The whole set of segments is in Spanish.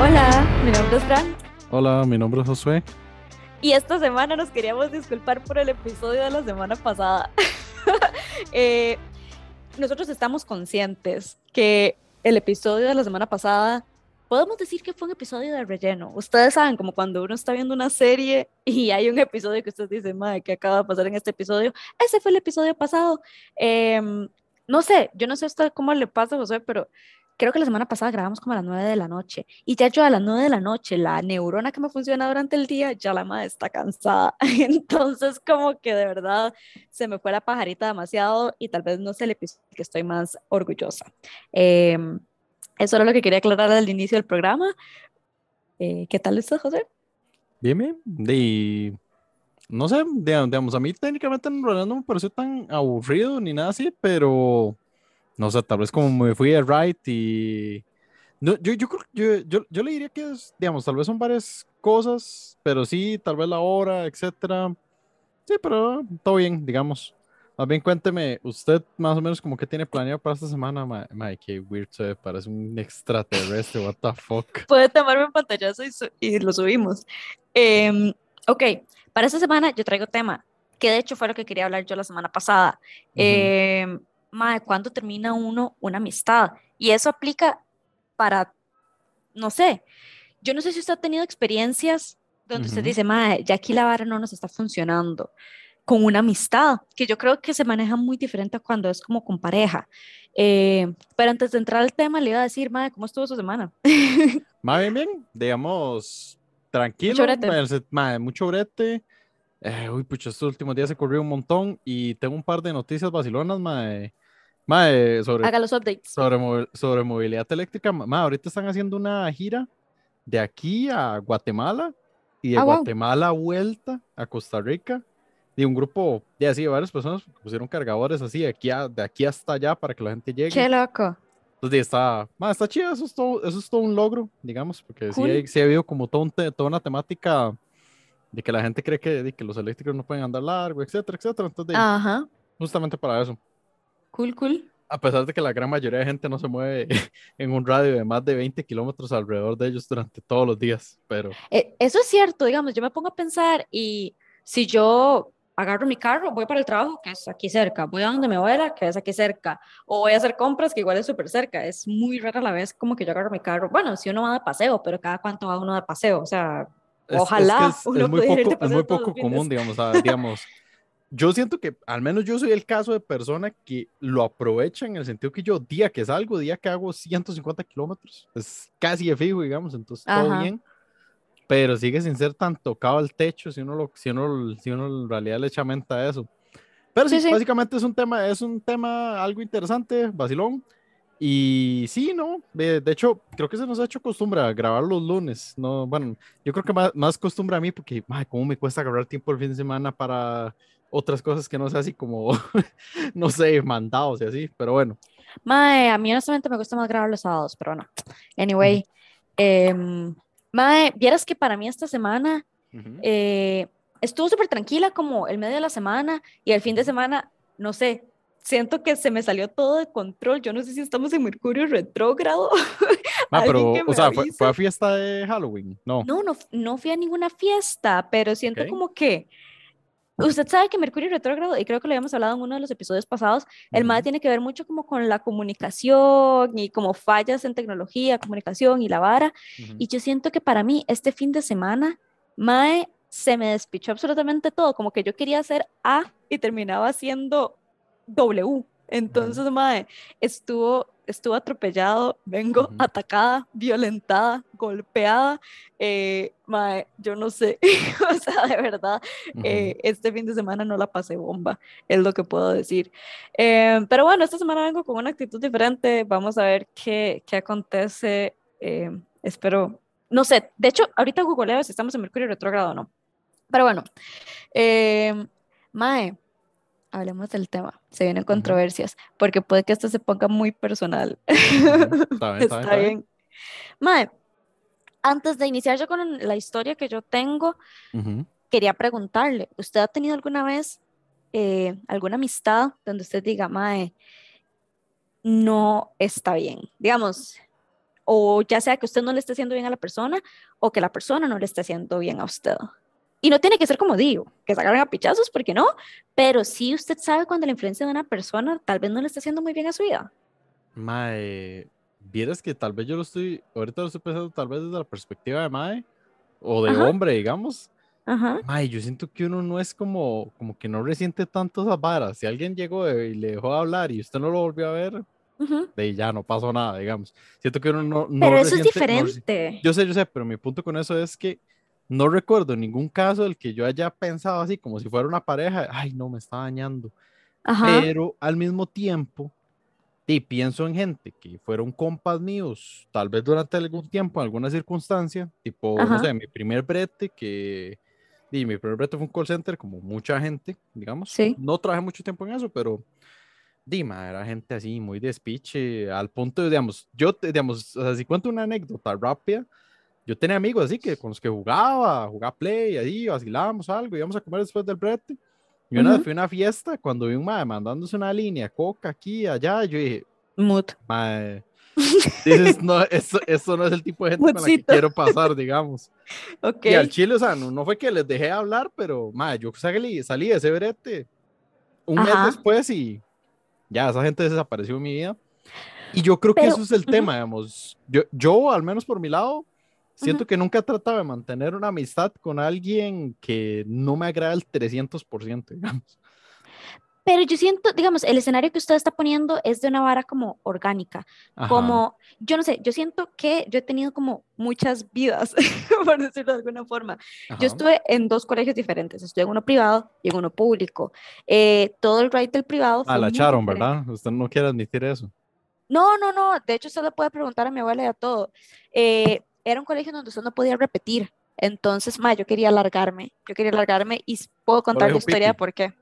Hola, mi nombre es Fran. Hola, mi nombre es Josué. Y esta semana nos queríamos disculpar por el episodio de la semana pasada. Eh, nosotros estamos conscientes que el episodio de la semana pasada, podemos decir que fue un episodio de relleno. Ustedes saben, como cuando uno está viendo una serie y hay un episodio que usted dice, madre, ¿qué acaba de pasar en este episodio? Ese fue el episodio pasado. Em, no sé, yo no sé usted cómo le pasa, José, pero creo que la semana pasada grabamos como a las 9 de la noche y ya yo a las 9 de la noche, la neurona que me funciona durante el día, ya la madre está cansada. Entonces como que de verdad se me fue la pajarita demasiado y tal vez no sé el episodio que estoy más orgullosa. Em, eso era lo que quería aclarar al inicio del programa. Eh, ¿Qué tal estás, José? Bien, bien. Y no sé, digamos, a mí técnicamente en realidad no me pareció tan aburrido ni nada así, pero no sé, tal vez como me fui a right y... No, yo, yo, yo, yo, yo le diría que es, digamos, tal vez son varias cosas, pero sí, tal vez la hora, etcétera. Sí, pero todo bien, digamos. Más bien cuénteme, usted más o menos como que tiene planeado para esta semana, Mae, qué weird se parece un extraterrestre, what the fuck. Puede tomarme un pantallazo y, y lo subimos. Eh, ok, para esta semana yo traigo tema, que de hecho fue lo que quería hablar yo la semana pasada. eh, madre, ¿cuándo termina uno una amistad? Y eso aplica para, no sé, yo no sé si usted ha tenido experiencias donde usted dice, madre, ya aquí la vara no nos está funcionando con una amistad, que yo creo que se maneja muy diferente a cuando es como con pareja. Eh, pero antes de entrar al tema, le iba a decir, madre, ¿cómo estuvo su semana? Más bien, bien, digamos, tranquilo, mucho brete. Madre, mucho brete. Eh, uy, pucha, estos últimos días se corrió un montón y tengo un par de noticias vacilonas, mae. Mae, sobre, Haga los updates. Sobre, sobre movilidad eléctrica. Mae, ahorita están haciendo una gira de aquí a Guatemala y de ah, Guatemala vuelta a Costa Rica. De un grupo de así, varias personas pusieron cargadores así de aquí, de aquí hasta allá para que la gente llegue. Qué loco. Entonces está, mae, está chido, eso es, todo, eso es todo un logro, digamos, porque sí, sí, ha habido como todo toda una temática de que la gente cree que, que los eléctricos no pueden andar largo, etcétera, etcétera. Entonces, Ajá. justamente para eso. Cool, cool. A pesar de que la gran mayoría de gente no se mueve en un radio de más de 20 kilómetros alrededor de ellos durante todos los días, pero... Eh, eso es cierto, digamos, yo me pongo a pensar y si yo agarro mi carro, voy para el trabajo, que es aquí cerca, voy a donde me abuela, que es aquí cerca, o voy a hacer compras, que igual es súper cerca, es muy rara la vez como que yo agarro mi carro, bueno, si uno va de paseo, pero cada cuánto va uno de paseo, o sea, Ojalá. Es, muy poco, es muy poco común, digamos, digamos. Yo siento que al menos yo soy el caso de persona que lo aprovecha en el sentido que yo día que salgo, día que hago 150 kilómetros, es casi de fijo, digamos, entonces todo bien, pero sigue sin ser tan tocado el techo si uno, lo, si uno, si uno en realidad le echa mente a eso. Pero sí, básicamente es un tema, es un tema algo interesante, vacilón. Y sí, ¿no? De, hecho, creo que se nos ha hecho costumbre a grabar los lunes. No, bueno, yo creo que más, más costumbre a mí porque, madre, cómo me cuesta agarrar tiempo el fin de semana para otras cosas que no sea así como, no sé, mandados y así, pero bueno. Mae, a mí honestamente me gusta más grabar los sábados, pero no. Anyway, eh, mae, vieras que para mí esta semana eh, estuvo súper tranquila como el medio de la semana y el fin de semana, no sé, siento que se me salió todo de control. Yo no sé si estamos en Mercurio retrógrado. Ah, pero, o sea, ¿fue, ¿fue, a fiesta de Halloween? No. No, no, no fui a ninguna fiesta, pero siento como que. Usted sabe que Mercurio retrógrado, y creo que lo habíamos hablado en uno de los episodios pasados, el MAE tiene que ver mucho como con la comunicación y como fallas en tecnología, comunicación y la vara. Y yo siento que para mí este fin de semana, MAE se me despichó absolutamente todo, como que yo quería hacer A y terminaba haciendo W. Entonces, mae, estuvo, estuvo atropellado, vengo atacada, violentada, golpeada. Eh, mae, yo no sé, o sea, de verdad, eh, este fin de semana no la pasé bomba, es lo que puedo decir. Eh, pero bueno, esta semana vengo con una actitud diferente, vamos a ver qué, qué acontece. espero, no sé, de hecho, ahorita googleo si estamos en Mercurio retrógrado o no. Pero bueno, mae hablemos del tema. Se vienen controversias, porque puede que esto se ponga muy personal. Está bien. Mae, antes de iniciar yo con la historia que yo tengo, quería preguntarle, ¿usted ha tenido alguna vez eh, alguna amistad donde usted diga, Mae, no está bien? Digamos, o ya sea que usted no le esté haciendo bien a la persona o que la persona no le esté haciendo bien a usted. Y no tiene que ser como digo, que se agarren a pichazos, porque no, pero sí usted sabe cuando la influencia de una persona tal vez no le está haciendo muy bien a su vida. Mae, vieras que tal vez yo lo estoy, ahorita lo estoy pensando tal vez desde la perspectiva de Mae, o de hombre, digamos. Ajá. Mae, yo siento que uno no es como, como que no resiente tanto esas varas. Si alguien llegó y le dejó de hablar y usted no lo volvió a ver, de ahí ya no pasó nada, digamos. Siento que uno no. no pero eso es diferente. yo sé, yo sé, pero mi punto con eso es que no recuerdo ningún caso del que yo haya pensado así, como si fuera una pareja, ay, no, me está dañando. Pero al mismo tiempo, y pienso en gente que fueron compas míos, tal vez durante algún tiempo, en alguna circunstancia, tipo, no sé, mi primer brete, que. Y mi primer brete fue un call center, como mucha gente, digamos. Sí. No trabajé mucho tiempo en eso, pero Dima, era gente así, muy despiche, al punto de, digamos, yo, digamos, o sea, si cuento una anécdota rápida, yo tenía amigos así que con los que jugaba, jugaba play, ahí vacilábamos algo, íbamos a comer después del brete. Y una vez fui a una fiesta, cuando vi un madre mandándose una línea, coca aquí, allá, yo dije, Mut. Madre, no, eso, eso, no es el tipo de gente con la que quiero pasar, digamos. Okay. Y al chile, o sea, no, no fue que les dejé hablar, pero madre, yo salí, salí de ese brete un mes después y ya esa gente desapareció en mi vida. Y yo creo que eso es el tema, digamos. Yo, yo, al menos por mi lado, siento que nunca he tratado de mantener una amistad con alguien que no me agrada el 300%, digamos. Pero yo siento, digamos, el escenario que usted está poniendo es de una vara como orgánica, como, yo no sé, yo siento que yo he tenido como muchas vidas, por decirlo de alguna forma. Yo estuve en dos colegios diferentes, estuve en uno privado y en uno público. Eh, todo el ride del privado... Ah, la echaron, ¿verdad? Usted no quiere admitir eso. No, no, no, de hecho usted le puede preguntar a mi abuela y a todo. Eh, era un colegio donde usted no podía repetir, entonces, ma, yo quería alargarme, yo quería alargarme y puedo contar la historia de por qué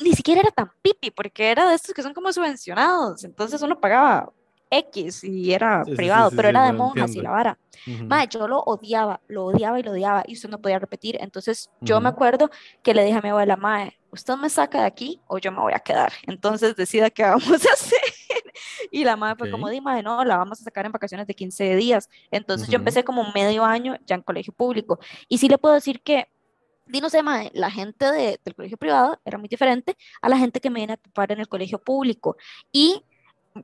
ni siquiera era tan pipi, porque era de estos que son como subvencionados, entonces uno pagaba X y era privado, pero era de monjas y la vara. yo lo odiaba, lo odiaba y lo odiaba y usted no podía repetir. Entonces yo me acuerdo que le dije a mi abuela, Mae, usted me saca de aquí o yo me voy a quedar. Entonces decida qué vamos a hacer. Y la madre fue como, di, Mae, no, la vamos a sacar en vacaciones de 15 días. Entonces yo empecé como medio año ya en colegio público. Y sí le puedo decir que Di, no sé, la gente de, del colegio privado era muy diferente a la gente que me viene a ocupar en el colegio público. Y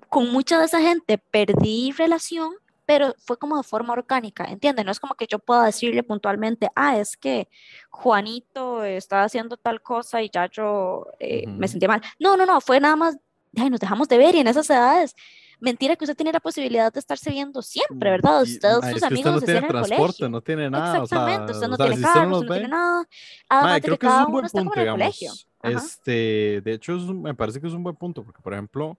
con mucha de esa gente perdí relación, pero fue como de forma orgánica, ¿entiendes? No es como que yo pueda decirle puntualmente, ah, es que Juanito estaba haciendo tal cosa y ya yo eh, me sentí mal. No, no, no, fue nada más, ay, nos dejamos de ver y en esas edades mentira que usted tiene la posibilidad de estarse viendo siempre, ¿verdad? Usted, sus amigos usted no tiene transporte, no tiene nada. Exactamente, usted no tiene carro, usted no tiene nada. Además creo que, es un buen punto, digamos. Este, de hecho, me parece que es un buen punto, porque, por ejemplo,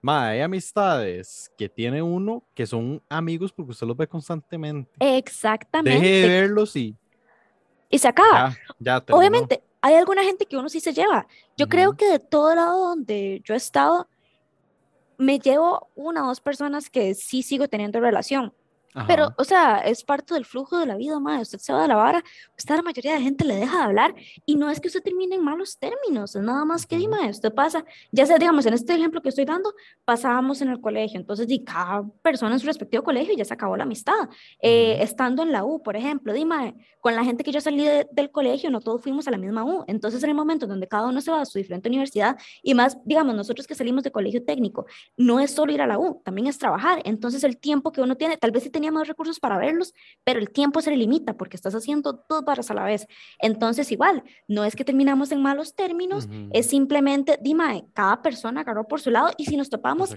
ma, hay amistades que tiene uno que son amigos porque usted los ve constantemente. Exactamente. Deje de verlos y... Y se acaba. Ya, Obviamente, hay alguna gente que uno sí se lleva. Yo creo que de todo lado donde yo he estado, me llevo una o dos personas que sí sigo teniendo relación. Pero, o sea, es parte del flujo de la vida, madre. Usted se va de la vara, usted la mayoría de gente le deja de hablar y no es que usted termine en malos términos, es nada más que, dime, usted pasa, ya sea, digamos, en este ejemplo que estoy dando, pasábamos en el colegio, entonces, di, cada persona en su respectivo colegio ya se acabó la amistad. Eh, estando en la U, por ejemplo, dime, con la gente que yo salí del colegio, no todos fuimos a la misma U, entonces en el momento donde cada uno se va a su diferente universidad y más, digamos, nosotros que salimos de colegio técnico, no es solo ir a la U, también es trabajar, entonces el tiempo que uno tiene, tal vez si tenía más recursos para verlos, pero el tiempo se le limita porque estás haciendo dos barras a la vez. Entonces, igual, no es que terminamos en malos términos, es simplemente, dime, cada persona agarró por su lado y si nos topamos,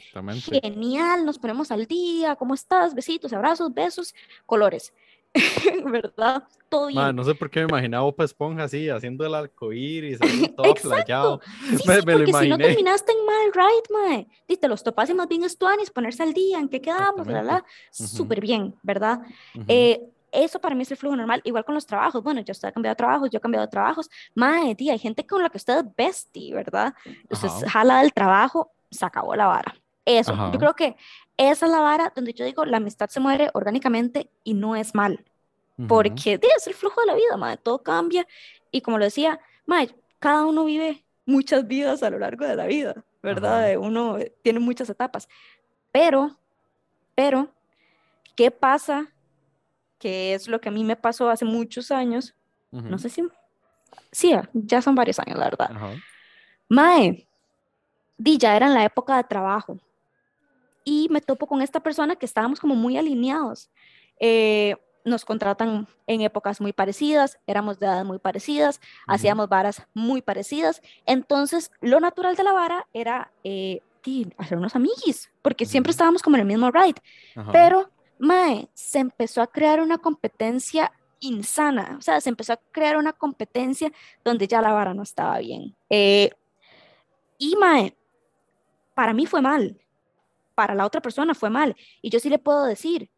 genial, nos ponemos al día, ¿cómo estás? Besitos, abrazos, besos, colores. ¿verdad? Todo bien. no sé por qué me imaginaba Bob Esponja así, haciendo el arcoíris, todo playado. me, me porque si no terminaste en mal right, mae. Y te los topas y más bien estuanis, ponerse al día, en qué quedamos, ¿verdad? Súper bien, ¿verdad? eh, eso para mí es el flujo normal, igual con los trabajos. Bueno, yo estoy cambiado de trabajos, yo he cambiado de trabajos. Mae, tía, hay gente con la que usted es bestie, ¿verdad? Entonces, jala del trabajo, se acabó la vara. Eso, yo creo que esa es la vara donde yo digo, la amistad se muere orgánicamente y no es mal, porque es el flujo de la vida, madre, todo cambia y como lo decía, madre, cada uno vive muchas vidas a lo largo de la vida, ¿verdad? Uno tiene muchas etapas, pero, pero, ¿Qué pasa? Que es lo que a mí me pasó hace muchos años. No sé si... Sí, ya son varios años, la verdad. Mae, di, ya era en la época de trabajo. Y me topo con esta persona que estábamos como muy alineados. Eh, nos contratan en épocas muy parecidas, éramos de edad muy parecidas, hacíamos varas muy parecidas. Entonces, lo natural de la vara era eh, hacer unos amiguis, porque siempre estábamos como en el mismo ride. Pero, Mae, se empezó a crear una competencia insana, o sea, se empezó a crear una competencia donde ya la vara no estaba bien. Eh, y, Mae, para mí fue mal, para la otra persona fue mal. Y yo sí le puedo decir,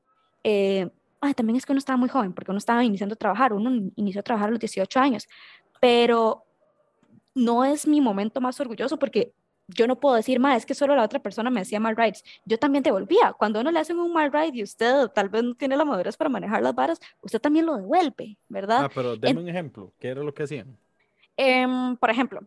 eh, también es que uno estaba muy joven, porque uno estaba iniciando a trabajar, uno inició a trabajar a los 18 años, pero no es mi momento más orgulloso porque yo no puedo decir, más es que solo la otra persona me hacía mal rides. Yo también devolvía. Cuando uno le hacen un mal ride y usted tal vez no tiene la madurez para manejar las varas, usted también lo devuelve, ¿verdad? Ah, pero denme un ejemplo. ¿Qué era lo que hacían? Em, por ejemplo,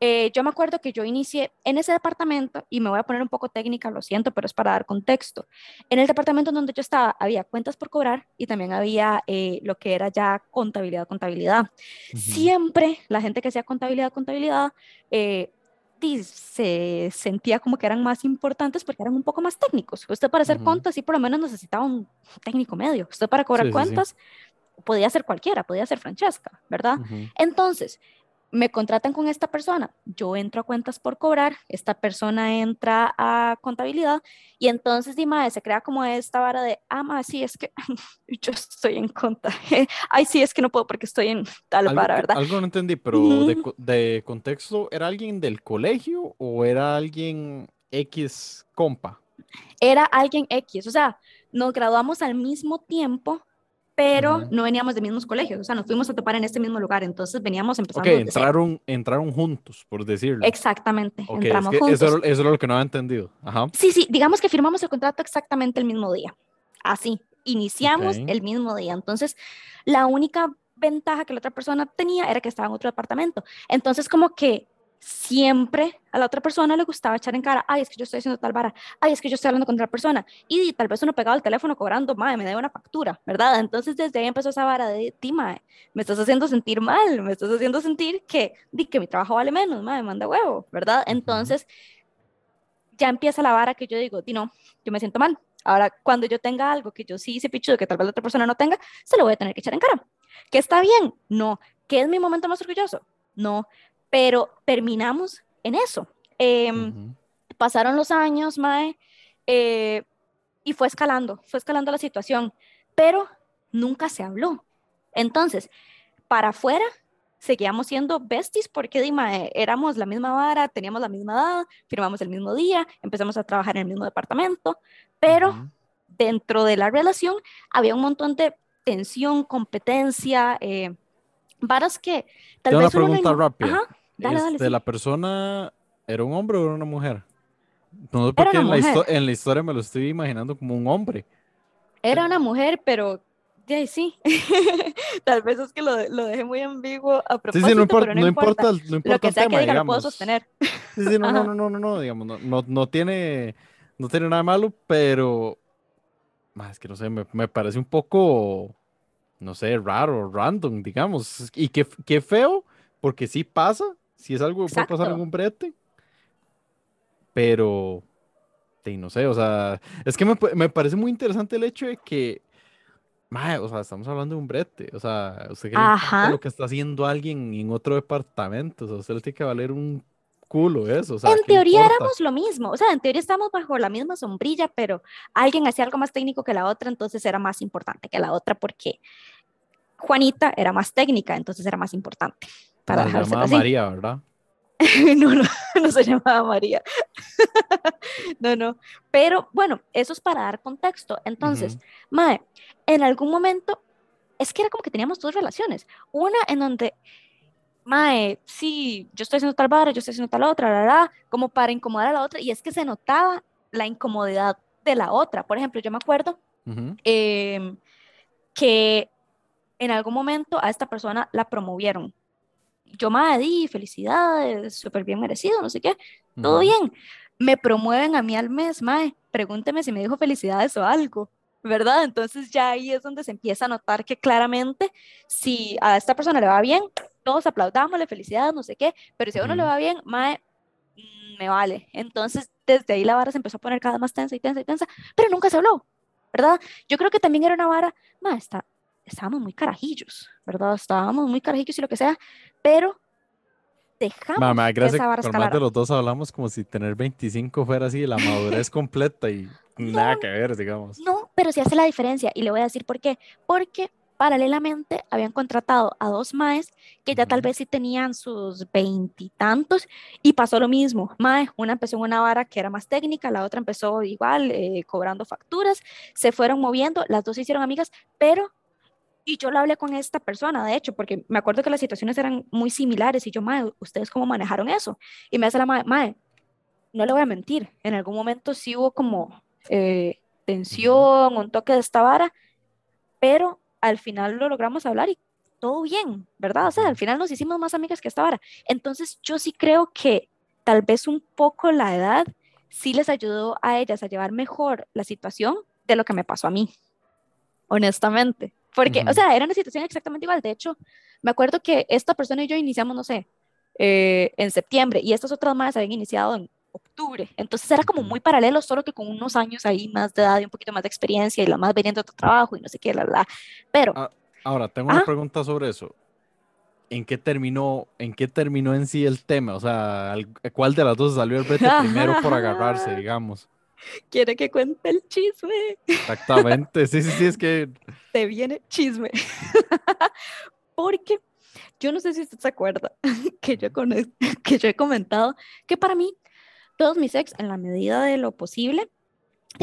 eh, yo me acuerdo que yo inicié en ese departamento, y me voy a poner un poco técnica, lo siento, pero es para dar contexto. En el departamento donde yo estaba había cuentas por cobrar y también había eh, lo que era ya contabilidad, contabilidad. Siempre la gente que hacía contabilidad, contabilidad, eh, se sentía como que eran más importantes porque eran un poco más técnicos. Usted para hacer cuentas sí por lo menos necesitaba un técnico medio. Usted para cobrar cuentas podía ser cualquiera, podía ser Francesca, ¿verdad? Entonces, me contratan con esta persona, yo entro a cuentas por cobrar, esta persona entra a contabilidad y entonces Dima se crea como esta vara de, ah, ma, sí, es que yo estoy en conta, ay, sí, es que no puedo porque estoy en tal vara, ¿verdad? Algo no entendí, pero de, de, contexto, ¿era alguien del colegio o era alguien X compa? Era alguien X, o sea, nos graduamos al mismo tiempo, pero no veníamos de mismos colegios, o sea, nos fuimos a topar en este mismo lugar, entonces veníamos empezando. Ok, entraron, entraron juntos, por decirlo. Exactamente, entramos juntos. Eso, eso, es lo que no había entendido. Ajá. Sí, sí, digamos que firmamos el contrato exactamente el mismo día, así, iniciamos el mismo día, entonces la única ventaja que la otra persona tenía era que estaba en otro departamento, entonces como que siempre a la otra persona le gustaba echar en cara, ay, es que yo estoy haciendo tal vara, ay, es que yo estoy hablando con otra persona, y tal vez uno pegaba el teléfono cobrando, madre, me debe una factura, ¿verdad? Entonces desde ahí empezó esa vara de, ti, madre, me estás haciendo sentir mal, me estás haciendo sentir que, di, que mi trabajo vale menos, madre, manda huevo, ¿verdad? Entonces ya empieza la vara que yo digo, di, no, yo me siento mal. Ahora, cuando yo tenga algo que yo sí hice pichudo, que tal vez la otra persona no tenga, se lo voy a tener que echar en cara. ¿Que está bien? No. ¿Que es mi momento más orgulloso? No pero terminamos en eso. Em, pasaron los años, Mae, eh, y fue escalando, fue escalando la situación, pero nunca se habló. Entonces, para afuera, seguíamos siendo besties porque Dima, éramos la misma vara, teníamos la misma edad, firmamos el mismo día, empezamos a trabajar en el mismo departamento, pero dentro de la relación había un montón de tensión, competencia, eh, varas que tal vez... Una pregunta rápida. Dale, este, ¿La persona era un hombre o era una mujer? No sé por qué en la, historia me lo estoy imaginando como un hombre. Era una mujer, pero ya sí. Tal vez es que lo, lo dejé muy ambiguo a propósito, sí, sí, no, importa, pero no, importa, no importa, lo que sea que diga lo puedo sostener. Sí, sí, no, no, no, no, no, no, digamos, no, no, no, tiene, no tiene nada malo, pero más que no sé, me, me, parece un poco, no sé, raro, random, digamos, y qué, qué feo, porque sí pasa, si es algo que puede pasar en un brete. Pero, no sé, o sea, es que me, parece muy interesante el hecho de que, o sea, estamos hablando de un brete, o sea, usted lo que está haciendo alguien en otro departamento, o sea, usted le tiene que valer un culo eso. O sea, en teoría éramos lo mismo, o sea, en teoría estamos bajo la misma sombrilla, pero alguien hacía algo más técnico que la otra, entonces era más importante que la otra porque Juanita era más técnica, entonces era más importante. Para se llamaba María, ¿verdad? no, no, no se llamaba María. no, no. Pero bueno, eso es para dar contexto. Entonces, Mae, en algún momento, es que era como que teníamos dos relaciones. Una en donde, Mae, sí, yo estoy haciendo tal vara, yo estoy haciendo tal otra, la, la, como para incomodar a la otra. Y es que se notaba la incomodidad de la otra. Por ejemplo, yo me acuerdo em, que en algún momento a esta persona la promovieron yo, me di felicidades, súper bien merecido, no sé qué, todo bien. Me promueven a mí al mes, mae, pregúnteme si me dijo felicidades o algo. ¿verdad? Entonces ya ahí es donde se empieza a notar que claramente si a esta persona le va bien, todos aplaudámosle, felicidades, no sé qué, pero si a uno le va bien, mae, mm, me vale. Entonces desde ahí la vara se empezó a poner cada vez más tensa y tensa y tensa, pero nunca se habló, ¿verdad? Yo creo que también era una vara, mae, está, estábamos muy carajillos, ¿verdad? Estábamos muy carajillos y lo que sea, pero dejamos Mamá, gracias, esa por más de los dos hablamos como si tener 25 fuera así, la madurez completa y nada que ver, digamos. No, pero sí hace la diferencia y le voy a decir por qué. Porque paralelamente habían contratado a dos maes que ya tal vez sí tenían sus veintitantos y, pasó lo mismo. Mae, una empezó en una vara que era más técnica, la otra empezó igual, eh, cobrando facturas, se fueron moviendo, las dos se hicieron amigas, pero y yo lo hablé con esta persona, de hecho, porque me acuerdo que las situaciones eran muy similares y yo, mae, ¿ustedes cómo manejaron eso? Y me hace la mae, mae, no le voy a mentir, en algún momento sí hubo como eh, tensión, un toque de esta vara, pero al final lo logramos hablar y todo bien, ¿verdad? O sea, al final nos hicimos más amigas que esta vara. Entonces yo sí creo que tal vez un poco la edad sí les ayudó a ellas a llevar mejor la situación de lo que me pasó a mí, honestamente. Porque, o sea, era una situación exactamente igual. De hecho, me acuerdo que esta persona y yo iniciamos, no sé, eh, en septiembre y estas otras más habían iniciado en octubre. Entonces era como muy paralelo, solo que con unos años ahí más de edad y un poquito más de experiencia y la más veniendo de otro trabajo y no sé qué, la, la. Pero. Ah, ahora, tengo una pregunta sobre eso. ¿En qué terminó, en qué terminó en sí el tema? O sea, ¿cuál de las dos salió el brete primero por agarrarse, digamos? Quiere que cuente el chisme. Exactamente, sí, sí, sí, es que... Te viene chisme. Porque yo no sé si usted se acuerda que yo, con, que yo he comentado que para mí todos mis ex, en la medida de lo posible,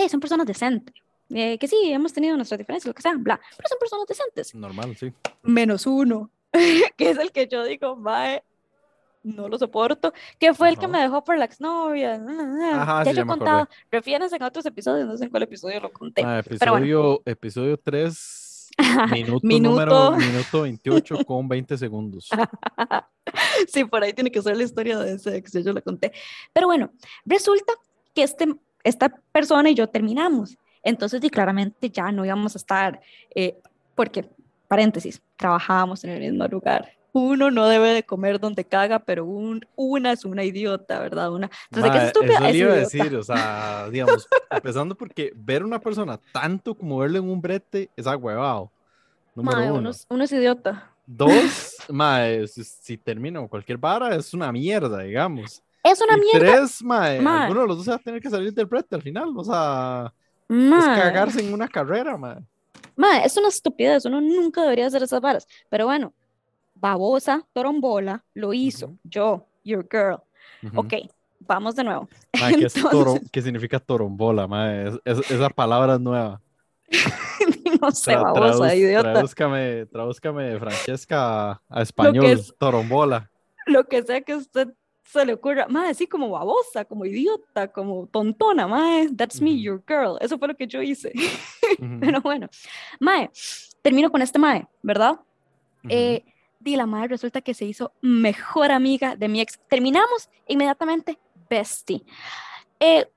son personas decentes. Eh, que sí, hemos tenido nuestras diferencias, lo que sea, bla, pero son personas decentes. Normal, sí. Menos uno, que es el que yo digo, mae, no lo soporto, que fue el que me dejó por la exnovia. Ajá, ya yo he contado, refiérense en otros episodios, no sé en cuál episodio lo conté. Ah, episodio, episodio 3, minuto, número minuto 28 con 20 segundos. sí, por ahí tiene que ser la historia de ese ex, yo lo conté. Pero bueno, resulta que este, esta persona y yo terminamos. Entonces, y claramente ya no íbamos a estar, eh, porque, paréntesis, trabajábamos en el mismo lugar uno no debe de comer donde caga, pero un, una es una idiota, ¿verdad? Una, entonces, ¿qué es estúpida? Eso iba a decir, o sea, digamos, empezando porque ver una persona tanto como verle en un brete es agüevado. Número uno. Uno, es idiota. Dos, mae, si, si termina cualquier vara, es una mierda, digamos. Es una y mierda. Tres, mae, mae, alguno de los dos va a tener que salir del brete al final, o sea, es cagarse en una carrera, mae. Mae, es una estupidez, uno nunca debería hacer esas varas, pero bueno, babosa, torombola, lo hizo. Yo, your girl. Ok, vamos de nuevo. ¿qué, significa torombola? esa palabra es nueva. no sé, babosa, idiota. Tradúzcame, tradúzcame, Francesca, a español, torombola. Lo que sea que usted se le ocurra, más así como babosa, como idiota, como tontona, mae, that's me, your girl. Eso fue lo que yo hice. Pero bueno, mae, termino con este mae, ¿verdad? eh, y la madre resulta que se hizo mejor amiga de mi ex. Terminamos inmediatamente bestie. Eh,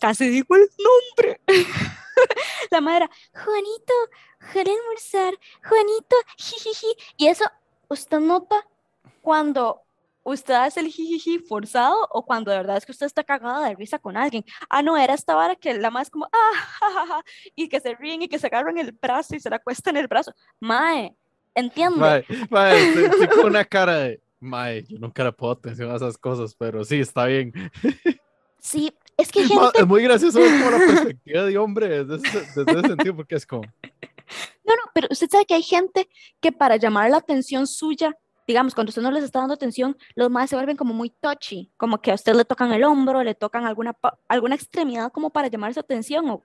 casi digo el nombre. la madre Juanito, ¿querés almorzar? Juanito, jijiji. Y eso usted nota cuando usted hace el jijiji forzado o cuando de verdad es que usted está cagada de risa con alguien. Ah, no, era esta vara que la más como, ah, y que se ríen y que se agarran el brazo y se la cuesta en el brazo. Mae, Entiendo. Mae, mae, estoy, con una cara de, mae, yo nunca le puedo atención a esas cosas, pero sí, está bien. Sí, es que gente... Es muy gracioso como la perspectiva de hombre desde ese, desde ese sentido, porque es como... No, no, pero usted sabe que hay gente que para llamar la atención suya, digamos, cuando usted no les está dando atención, los más se vuelven como muy touchy, como que a usted le tocan el hombro, le tocan alguna, alguna extremidad como para llamar su atención, o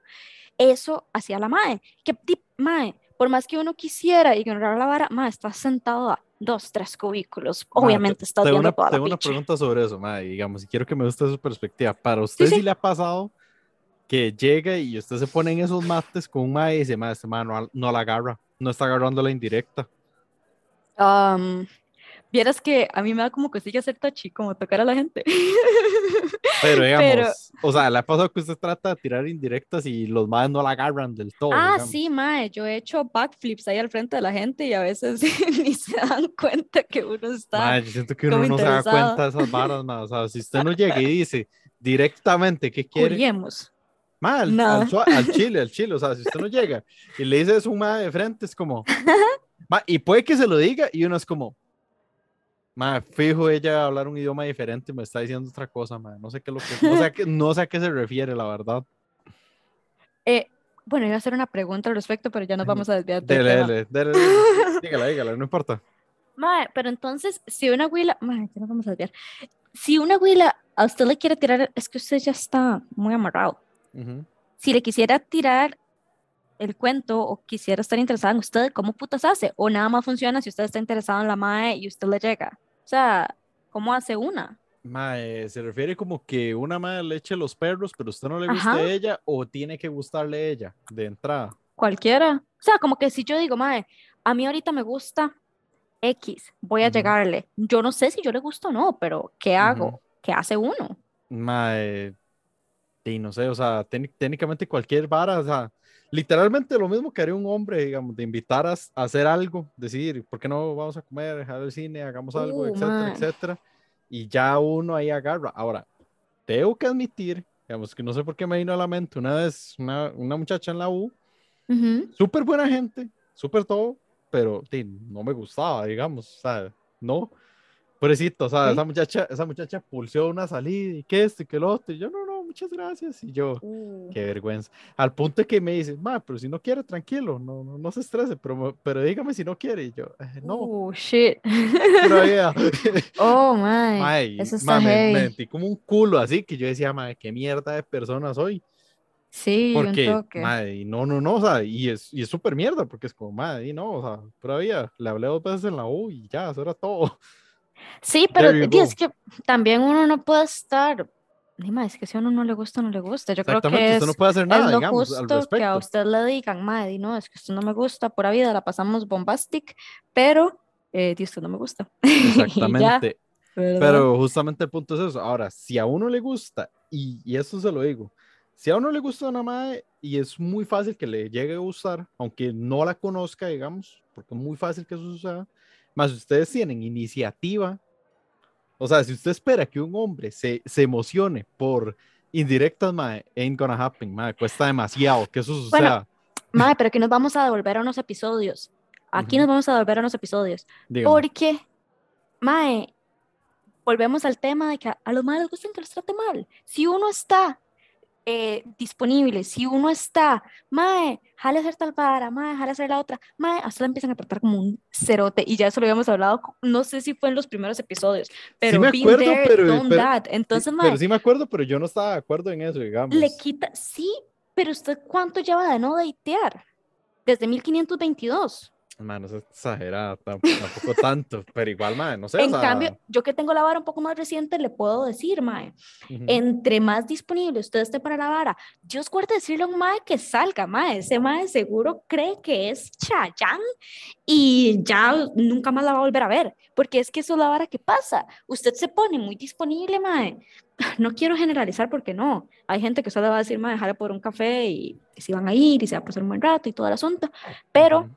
eso hacía la mae, que mae, por más que uno quisiera ignorar la vara, ma, está sentado a dos, tres cubículos. Obviamente está viendo una, toda Tengo una pregunta sobre eso, ma, digamos, y quiero que me guste su perspectiva. ¿Para usted sí, le ha pasado que llega y usted se pone en esos mates con un ma y dice, ma, este ma no, la agarra, no está agarrando la indirecta? Um, vieras que a mí me da como que sigue hacer touchy, como tocar a la gente. Pero digamos, o sea, la pasado que usted trata de tirar indirectas y los madres no la agarran del todo. Ah, sí, mae, yo he hecho backflips ahí al frente de la gente y a veces ni se dan cuenta que uno está. Mae, yo siento que uno no se da cuenta de esas varas, mae. O sea, si usted no llega y dice directamente qué quiere. Curiemos. Mal, al, al, chile, al chile. O sea, si usted no llega y le dice eso a un mae de frente, es como. y puede que se lo diga y uno es como, Ma, fijo ella hablar un idioma diferente me está diciendo otra cosa, ma. No sé qué lo que, no sé a qué, no sé a qué se refiere, la verdad. Eh, bueno, iba a hacer una pregunta al respecto, pero ya nos vamos a desviar. Dele, dele, dele, dígala, dígala, no importa. Ma, pero entonces, si una huila, ma, ya nos vamos a desviar. Si una huila a usted le quiere tirar, es que usted ya está muy amarrado. Si le quisiera tirar el cuento o quisiera estar interesada en usted, ¿cómo putas hace? O nada más funciona si usted está interesado en la MAE y usted le llega. O sea, ¿cómo hace una? Mae, se refiere como que una madre le eche los perros, pero usted no le gusta a ella o tiene que gustarle ella de entrada. Cualquiera. O sea, como que si yo digo, mae, a mí ahorita me gusta X, voy a llegarle. Yo no sé si yo le gusto o no, pero ¿qué hago? ¿Qué hace uno? Mae, y no sé, o sea, técnicamente cualquier vara, o sea, literalmente lo mismo que haría un hombre, digamos, de invitar a, hacer algo, decir, ¿por qué no vamos a comer, dejar el cine, hagamos algo, uh, etcétera, etcétera? Y ya uno ahí agarra. Ahora, tengo que admitir, digamos, que no sé por qué me vino a la mente una vez una, una muchacha en la U, súper buena gente, súper todo, pero no me gustaba, digamos, o sea, no. Pobrecito, o sea, esa muchacha, esa muchacha pulseó una salida y que esto y que lo otro, y yo no, muchas gracias. Y yo, uh. qué vergüenza. Al punto que me dice, ma, pero si no quiere, tranquilo, no, no, no se estrese, pero, pero dígame si no quiere. Y yo, eh, no. Oh, shit. oh, my. Eso está me, me, sentí como un culo así que yo decía, ma, qué mierda de persona soy. Sí, porque, madre, y no, no, no, o sea, y es y es súper mierda, porque es como, madre, y no, o sea, todavía le hablé dos veces en la U y ya, eso era todo. Sí, pero es que también uno no puede estar Dime, es que si a uno no le gusta, no le gusta. Yo creo que es, no puede hacer nada, lo digamos, justo que a usted le digan, madre, no, es que esto no me gusta, pura vida la pasamos bombastic, pero eh, esto no me gusta. Exactamente. pero justamente el punto es eso. Ahora, si a uno le gusta, y, y eso se lo digo, si a uno le gusta una madre y es muy fácil que le llegue a gustar, aunque no la conozca, digamos, porque es muy fácil que eso suceda, más ustedes tienen iniciativa o sea, si usted espera que un hombre se, se emocione por indirectas, mae, ain't gonna happen, mae, cuesta demasiado que eso suceda. Bueno, pero aquí nos vamos a devolver a unos episodios. Aquí nos vamos a devolver a unos episodios. Porque, mae, volvemos al tema de que a, los males les gustan que los trate mal. Si uno está eh, disponible, si uno está, mae, jale hacer tal para, mae, jale hacer la otra, mae, hasta la empiezan a tratar como un cerote y ya eso lo habíamos hablado, no sé si fue en los primeros episodios, pero sí me acuerdo, pero, Entonces, mae, pero sí me acuerdo, pero yo no estaba de acuerdo en eso, digamos. Le quita, sí, pero usted cuánto lleva de no datear? Desde 1522. Mano, es exagerada, tampoco tanto, pero igual, mae, no sé. En cambio, yo que tengo la vara un poco más reciente, le puedo decir, mae, entre más disponible usted esté para la vara, Dios guarde decirle a un mae que salga, mae, ese mae seguro cree que es Chayán y ya nunca más la va a volver a ver, porque es que eso es la vara que pasa. Usted se pone muy disponible, mae. No quiero generalizar porque no. Hay gente que solo va a decir, mae, dejarle por un café y, y se van a ir y se va a pasar un buen rato y todo el asunto, pero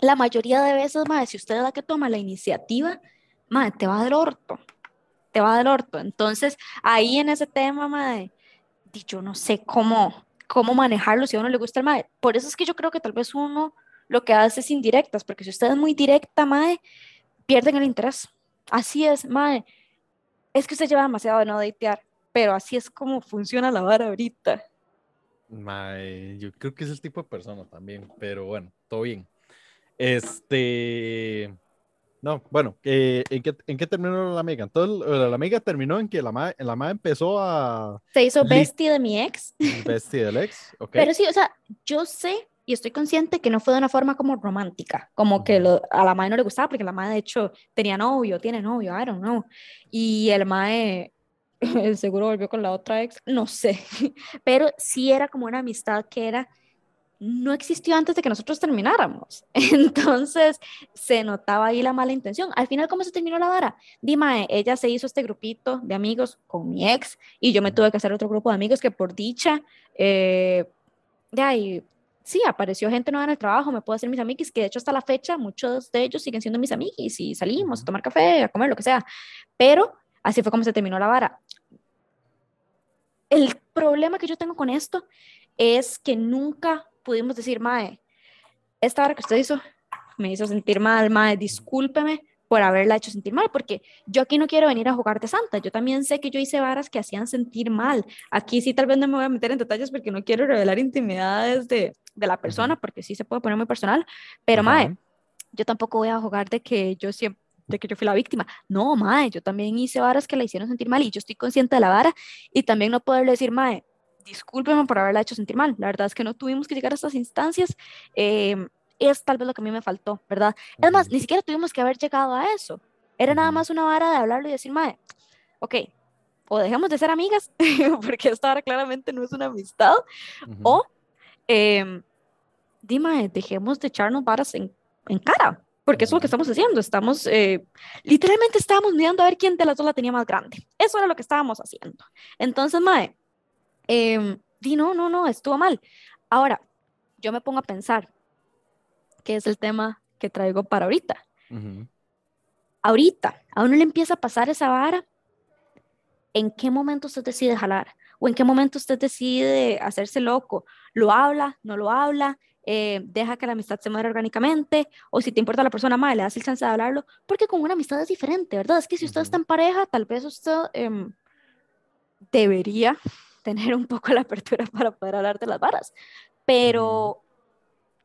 la mayoría de veces, madre, si usted es la que toma la iniciativa, madre, te va del orto, te va del orto. Entonces, ahí en ese tema, madre, yo no sé cómo, cómo manejarlo si a uno le gusta el madre. Por eso es que yo creo que tal vez uno lo que hace es indirectas, porque si usted es muy directa, madre, pierden el interés. Así es, madre. Es que usted lleva demasiado de no datear, pero así es como funciona la vara ahorita. Madre, yo creo que es el tipo de persona también, pero bueno, todo bien. Este. No, bueno, eh, ¿en, qué, ¿en, qué, terminó la amiga? Entonces, la amiga terminó en que la madre la empezó a. Se hizo bestie de mi ex. Bestie del ex, ok. Pero sí, o sea, yo sé y estoy consciente que no fue de una forma como romántica, como que a la madre no le gustaba, porque la madre de hecho tenía novio, tiene novio, I don't know. Y el madre seguro volvió con la otra ex, no sé. Pero sí era como una amistad que era no existió antes de que nosotros termináramos. Entonces se notaba ahí la mala intención. Al final, ¿cómo se terminó la vara? Dime, ella se hizo este grupito de amigos con mi ex y yo me tuve que hacer otro grupo de amigos que por dicha, eh, de ahí, sí, apareció gente nueva en el trabajo, me puedo hacer mis amigos, que de hecho hasta la fecha muchos de ellos siguen siendo mis amigos y salimos a tomar café, a comer, lo que sea. Pero así fue como se terminó la vara. El problema que yo tengo con esto es que nunca pudimos decir, Mae, esta hora que usted hizo me hizo sentir mal, Mae, discúlpeme por haberla hecho sentir mal, porque yo aquí no quiero venir a jugar de santa, yo también sé que yo hice varas que hacían sentir mal. Aquí sí tal vez no me voy a meter en detalles porque no quiero revelar intimidades de, de la persona, porque sí se puede poner muy personal, pero Mae, yo tampoco voy a jugar de que yo siempre de que yo fui la víctima. No, mae, yo también hice varas que la hicieron sentir mal y yo estoy consciente de la vara y también no poderle decir, mae, discúlpeme por haberla hecho sentir mal. La verdad es que no tuvimos que llegar a estas instancias. Eh, es tal vez lo que a mí me faltó, ¿verdad? Es más, ni siquiera tuvimos que haber llegado a eso. Era nada más una vara de hablarlo y decir, mae, ok, o dejemos de ser amigas, porque esta vara claramente no es una amistad, o eh, dime, dejemos de echarnos varas en, en cara, porque eso es lo que estamos haciendo. Estamos, eh, literalmente estábamos mirando a ver quién de las dos la tenía más grande. Eso era lo que estábamos haciendo. Entonces, Mae, eh, di no, no, no, estuvo mal. Ahora, yo me pongo a pensar, ¿qué es el tema que traigo para ahorita? Ahorita, a uno le empieza a pasar esa vara, ¿en qué momento usted decide jalar? ¿O en qué momento usted decide hacerse loco? ¿Lo habla? ¿No lo habla? Eh, deja que la amistad se muera orgánicamente, o si te importa la persona más, le das el chance de hablarlo, porque con una amistad es diferente, ¿verdad? Es que si usted está en pareja, tal vez usted em, debería tener un poco la apertura para poder hablar de las varas, pero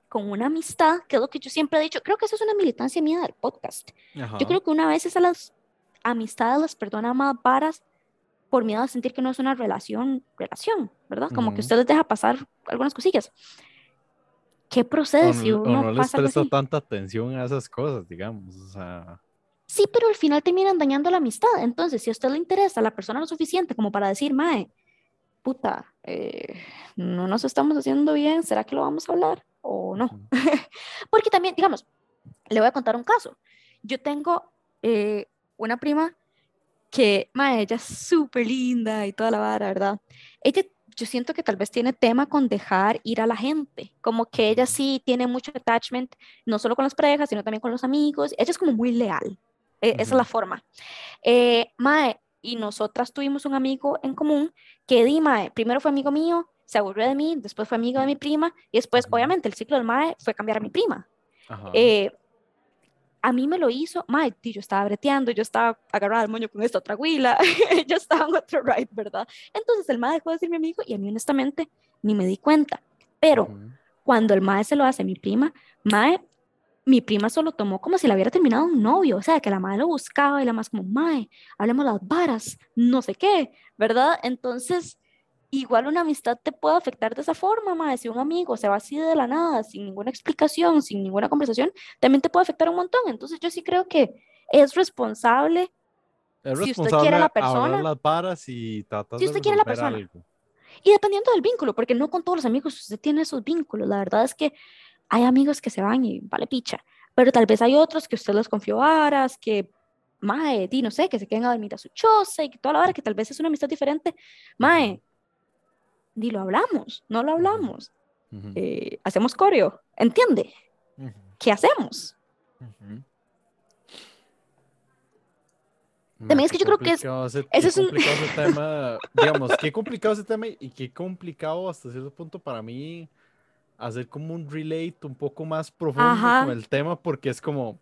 con una amistad, que es lo que yo siempre he dicho, creo que eso es una militancia mía del podcast. Yo creo que una vez a las amistades las perdona más varas por miedo a sentir que no es una relación, relación, ¿verdad? Como que usted les deja pasar algunas cosillas. ¿qué procede si uno no les presta tanta atención a esas cosas, digamos? O sea... Sí, pero al final terminan dañando la amistad. Entonces, si a usted le interesa a la persona lo suficiente como para decir, mae, puta, eh, no nos estamos haciendo bien, ¿será que lo vamos a hablar o no? Porque también, digamos, le voy a contar un caso. Yo tengo eh, una prima que, mae, ella es súper linda y toda la vara, ¿verdad? Ella yo siento que tal vez tiene tema con dejar ir a la gente, como que ella sí tiene mucho attachment, no solo con las parejas, sino también con los amigos, ella es como muy leal, e, esa es la forma. Eh, mae, y nosotras tuvimos un amigo en común que di, mae, primero fue amigo mío, se aburrió de mí, después fue amigo de mi prima, y después, obviamente, el ciclo del mae fue cambiar a mi prima. Eh, a mí me lo hizo, Mike, yo estaba breteando, yo estaba agarrada al moño con esta otra huila, yo estaba en otro ride, ¿verdad? Entonces el mae dejó de ser mi amigo y a mí honestamente ni me di cuenta. Pero cuando el mae se lo hace a mi prima, mae, mi prima solo tomó como si la hubiera terminado un novio, o sea, que la mae lo buscaba y la más como, mae, hablemos las varas, no sé qué, ¿verdad? Entonces igual una amistad te puede afectar de esa forma, madre. Si un amigo se va así de la nada, sin ninguna explicación, sin ninguna conversación, también te puede afectar un montón. Entonces yo sí creo que es responsable. si usted quiere a la persona. las varas y si usted quiere a la persona. Y dependiendo del vínculo, porque no con todos los amigos usted tiene esos vínculos. La verdad es que hay amigos que se van y vale picha. Pero tal vez hay otros que usted los confió varas, que mae, di, no sé, que se queden a dormir a su choza y que toda la vara, que tal vez es una amistad diferente. Mae, ni lo hablamos, no lo hablamos. Eh, hacemos coreo, ¿entiende? ¿Qué hacemos? También es que yo creo que es, ese, es un... ese tema, digamos, qué complicado ese tema y qué complicado hasta cierto punto para mí hacer como un relate un poco más profundo con el tema porque es como,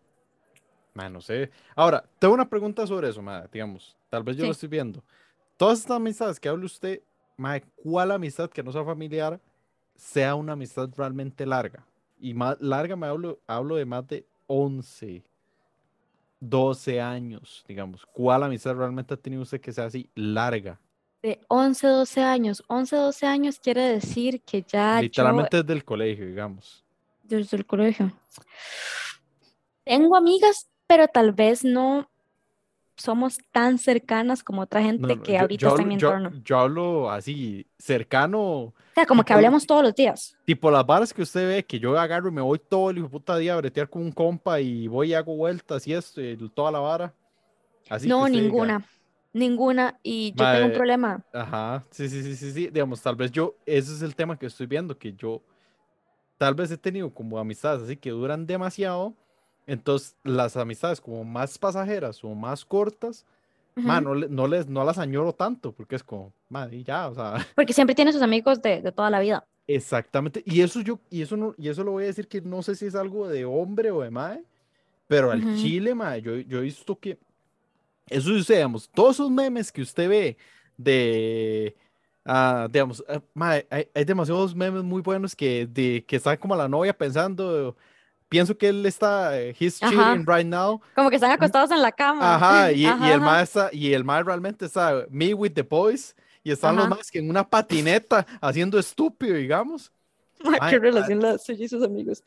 no sé. Ahora, tengo una pregunta sobre eso, madre, digamos, tal vez yo lo estoy viendo. Todas estas amistades que habla usted, mae, ¿cuál amistad que no sea familiar sea una amistad realmente larga? Y más larga me hablo, hablo de más de 11, 12 años, digamos. ¿Cuál amistad realmente ha tenido usted que sea así larga? De 11, 12 años. 11, 12 años quiere decir que ya. Literalmente desde el colegio, digamos. Desde el colegio. Tengo amigas, pero tal vez no somos tan cercanas como otra gente que ahorita está en mi entorno. Yo, hablo así, cercano. O sea, como que hablemos todos los días. Tipo las varas que usted ve, que yo agarro y me voy todo el puta día a bretear con un compa y voy y hago vueltas y esto, y toda la vara. Así no, ninguna. Ninguna. Y yo tengo un problema. Ajá, sí, sí, sí, sí, sí. Digamos, tal vez yo, ese es el tema que estoy viendo, que yo tal vez he tenido como amistades así que duran demasiado entonces, las amistades como más pasajeras o más cortas, no, no, les, no las añoro tanto, porque es como, madre, ya, o sea. Porque siempre tiene sus amigos de, de, toda la vida. Exactamente. Y eso yo, y eso no, y eso lo voy a decir que no sé si es algo de hombre o de madre, pero al chile, madre, yo, yo he visto que, eso digamos, todos esos memes que usted ve de, uh, digamos, uh, hay, hay, demasiados memes muy buenos que, de, que están como la novia pensando pienso que él está, eh, he's chilling right now. Como que están acostados en la cama. Ajá, y, y el más y el más realmente está me with the boys, y están los más que en una patineta haciendo estúpido, digamos. qué relación la suya y sus amigos.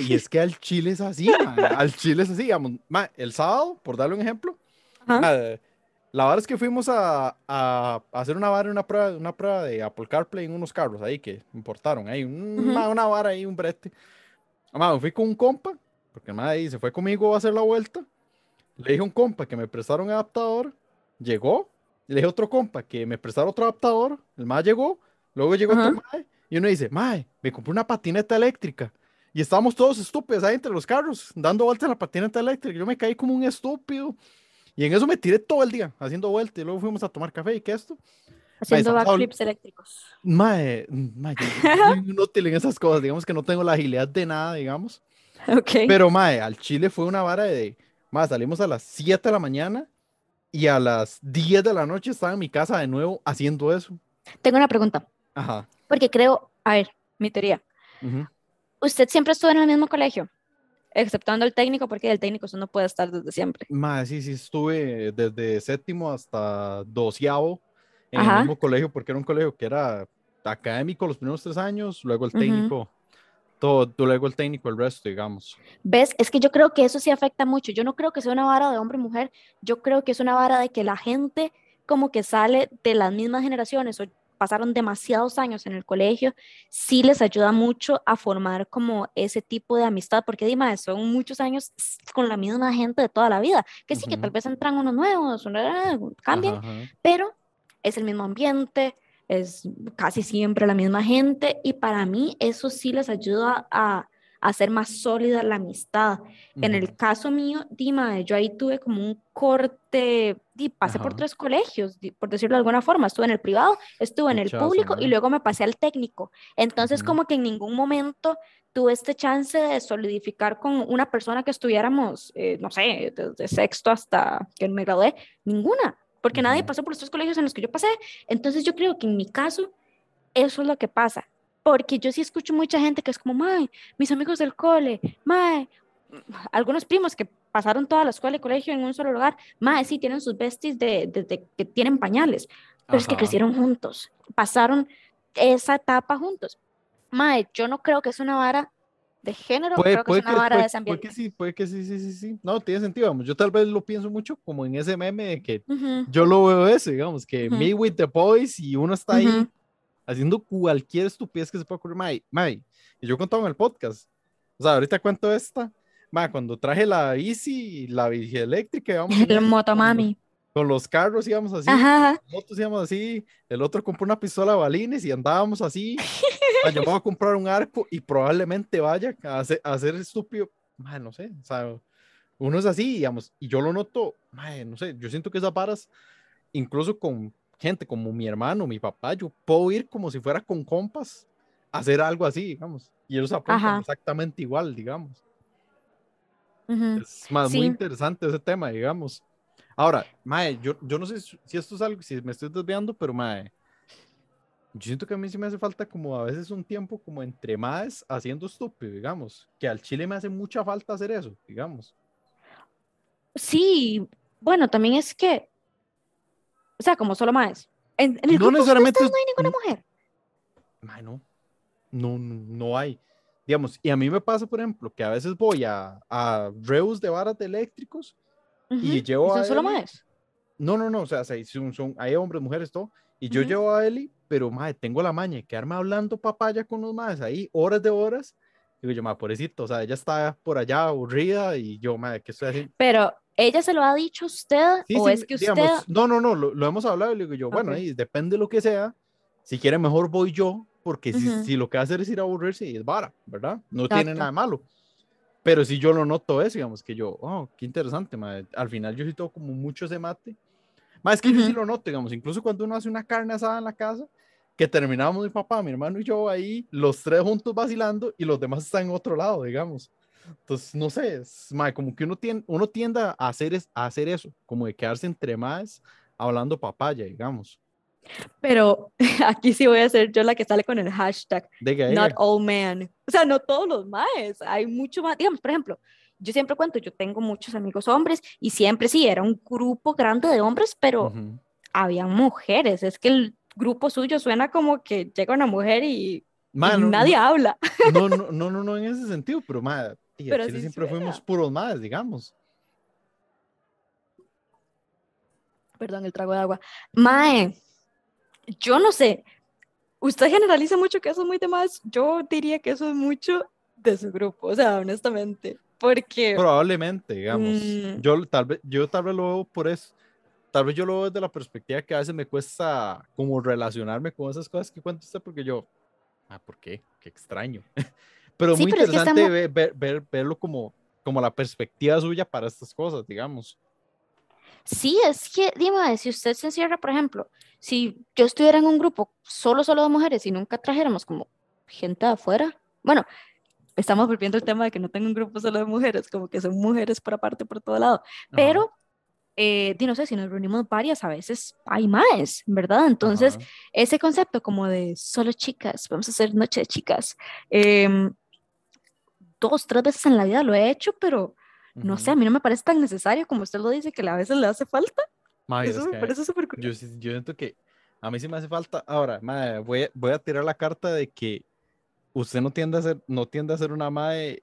y es que al chile es así, al chile es así, digamos. el sábado, por darle un ejemplo, la verdad es que fuimos a, a, hacer una vara, una prueba, una prueba de Apple CarPlay en unos carros ahí que importaron, ahí, una, una vara ahí, un brete. Amado, fui con un compa, porque el ahí se fue conmigo a hacer la vuelta. Le dije a un compa que me prestaron adaptador, llegó. Le dije a otro compa que me prestaron otro adaptador, el más llegó. Luego llegó otro mae, y uno dice, mae, me compré una patineta eléctrica. Y estábamos todos estúpidos ahí entre los carros, dando vueltas en la patineta eléctrica. Yo me caí como un estúpido. Y en eso me tiré todo el día, haciendo vueltas. Y luego fuimos a tomar café y que esto. Haciendo backflips eléctricos. Mae, mae, inútil en esas cosas. Digamos que no tengo la agilidad de nada, digamos. Pero, mae, al Chile fue una vara de. Mae, salimos a las 7 de la mañana y a las 10 de la noche estaba en mi casa de nuevo haciendo eso. Tengo una pregunta. Ajá. Porque creo, a ver, mi teoría. ¿Usted siempre estuvo en el mismo colegio? Exceptuando el técnico, porque el técnico eso no puede estar desde siempre. Mae, sí, sí, estuve desde séptimo hasta doceavo en el mismo colegio, porque era un colegio que era académico los primeros tres años, luego el técnico, todo, luego el técnico, el resto, digamos. ¿Ves? Es que yo creo que eso sí afecta mucho. Yo no creo que sea una vara de hombre-mujer, yo creo que es una vara de que la gente como que sale de las mismas generaciones o pasaron demasiados años en el colegio, sí les ayuda mucho a formar como ese tipo de amistad, porque dime, son muchos años con la misma gente de toda la vida, que sí, que tal vez entran unos nuevos, cambian, pero es el mismo ambiente, es casi siempre la misma gente y para mí eso sí les ayuda a, hacer más sólida la amistad. En el caso mío, Dima, yo ahí tuve como un corte, y pasé por tres colegios, por decirlo de alguna forma, estuve en el privado, estuve en el público y luego me pasé al técnico. Entonces como que en ningún momento tuve este chance de solidificar con una persona que estuviéramos, eh, no sé, desde sexto hasta que me gradué, ninguna porque nadie pasó por los tres colegios en los que yo pasé. Entonces yo creo que en mi caso, eso es lo que pasa. Porque yo sí escucho mucha gente que es como, Mae, mis amigos del cole, Mae, algunos primos que pasaron toda la escuela y colegio en un solo lugar, Mae, sí, tienen sus besties desde de, que tienen pañales, pero es que crecieron juntos, pasaron esa etapa juntos. Mae, yo no creo que es una vara de género, creo que es una vara de ese ambiente. Puede que sí, puede que sí, sí, sí, sí. No, tiene sentido, vamos. Yo tal vez lo pienso mucho como en ese meme de que yo lo veo eso, digamos, que me with the boys y uno está ahí haciendo cualquier estupidez que se pueda ocurrir. May, May, y yo contaba en el podcast, o sea, ahorita cuento esta, ma, cuando traje la bici, la bici eléctrica, vamos. El motomami con los carros íbamos así, Ajá. nosotros íbamos así, el otro compró una pistola de balines y andábamos así. yo voy a comprar un arco y probablemente vaya a hacer, a hacer estúpido, no sé, o sea, uno es así, digamos, y yo lo noto, no sé, yo siento que esas varas, incluso con gente como mi hermano, mi papá, yo puedo ir como si fuera con compas a hacer algo así, digamos, y ellos apuntan exactamente igual, digamos. Es más, muy interesante ese tema, digamos. Ahora, Mae, yo, yo no sé si esto es algo, si me estoy desviando, pero Mae, yo siento que a mí sí me hace falta como a veces un tiempo como entre más haciendo estúpido, digamos, que al Chile me hace mucha falta hacer eso, digamos. Sí, bueno, también es que, o sea, como solo más. En, el no necesariamente no hay ninguna mujer. Mae, no, no, no hay. Digamos, y a mí me pasa, por ejemplo, que a veces voy a, a Reus de varas de eléctricos y llevo ¿Son a solo maes? No, no, no, o sea, son, son- hay hombres, mujeres, todo. Y yo Ujú. llevo a Eli, pero madre, tengo la maña de quedarme hablando papaya con los madres ahí, horas de horas. Digo yo, madre, pobrecito, o sea, ella está por allá aburrida y yo, madre, ¿qué estoy haciendo? Pero, ¿ella se lo ha dicho a usted Sí, o sí, es que usted... digamos, no, no, no, lo, lo hemos hablado y le digo yo, bueno, ahí depende de lo que sea. Si quiere, mejor voy yo, porque si, lo que va a hacer es ir a aburrirse, es vara, ¿verdad? No tiene nada de malo. Pero si yo lo noto eso, digamos que yo, oh, qué interesante, madre. Al final yo sí tengo como mucho ese mate. Más que yo sí Ujú. lo noto, digamos, incluso cuando uno hace una carne asada en la casa, que terminamos mi papá, mi hermano y yo ahí, los tres juntos vacilando y los demás están en otro lado, digamos. Entonces, no sé, es, mae, como que uno tiende, uno tiende a hacer, es, a hacer eso, como de quedarse entre más hablando papaya, digamos. Pero aquí sí voy a ser yo la que sale con el hashtag Diga, not all men. O sea, no todos los maes, hay mucho más. Digamos, por ejemplo, yo siempre cuento, yo tengo muchos amigos hombres y siempre sí, era un grupo grande de hombres, pero Ujú. había mujeres. Es que el grupo suyo suena como que llega una mujer y, y no- nadie habla. no, no, no, no, no en ese sentido, pero madre, tía, Pero Chile sí siempre suena. fuimos puros madres, digamos. Perdón, el trago de agua. Mae, yo no sé. Usted generaliza mucho que eso es muy de más. Yo diría que eso es mucho de su grupo, o sea, honestamente. Porque Probablemente, digamos. Mm. Yo tal vez, yo tal vez lo veo por eso. Tal vez yo lo veo desde la perspectiva que a veces me cuesta como relacionarme con esas cosas que cuenta usted, porque yo, ah, ¿por qué? Qué extraño. Pero Sí, muy pero es que interesante estamos- ver, ver- ver- verlo como, como la perspectiva suya para estas cosas, digamos. Sí, es que, dime, si usted se encierra, por ejemplo, si yo estuviera en un grupo solo, solo de mujeres y nunca trajéramos como gente de afuera, bueno, estamos volviendo al tema de que no tengo un grupo solo de mujeres, como que son mujeres por aparte por todo lado, pero, eh, no sé, si nos reunimos varias, a veces hay más, ¿verdad? Entonces, Ajá. ese concepto como de solo chicas, vamos a hacer noche de chicas, em, dos, tres veces en la vida lo he hecho, pero no sé, a mí no me parece tan necesario como usted lo dice, que a veces le hace falta. Mae, Eso es me que parece súper curioso. yo, yo siento que a mí sí me hace falta. Ahora, mae, voy, a- voy a tirar la carta de que usted no tiende a ser, no tiende a ser una mae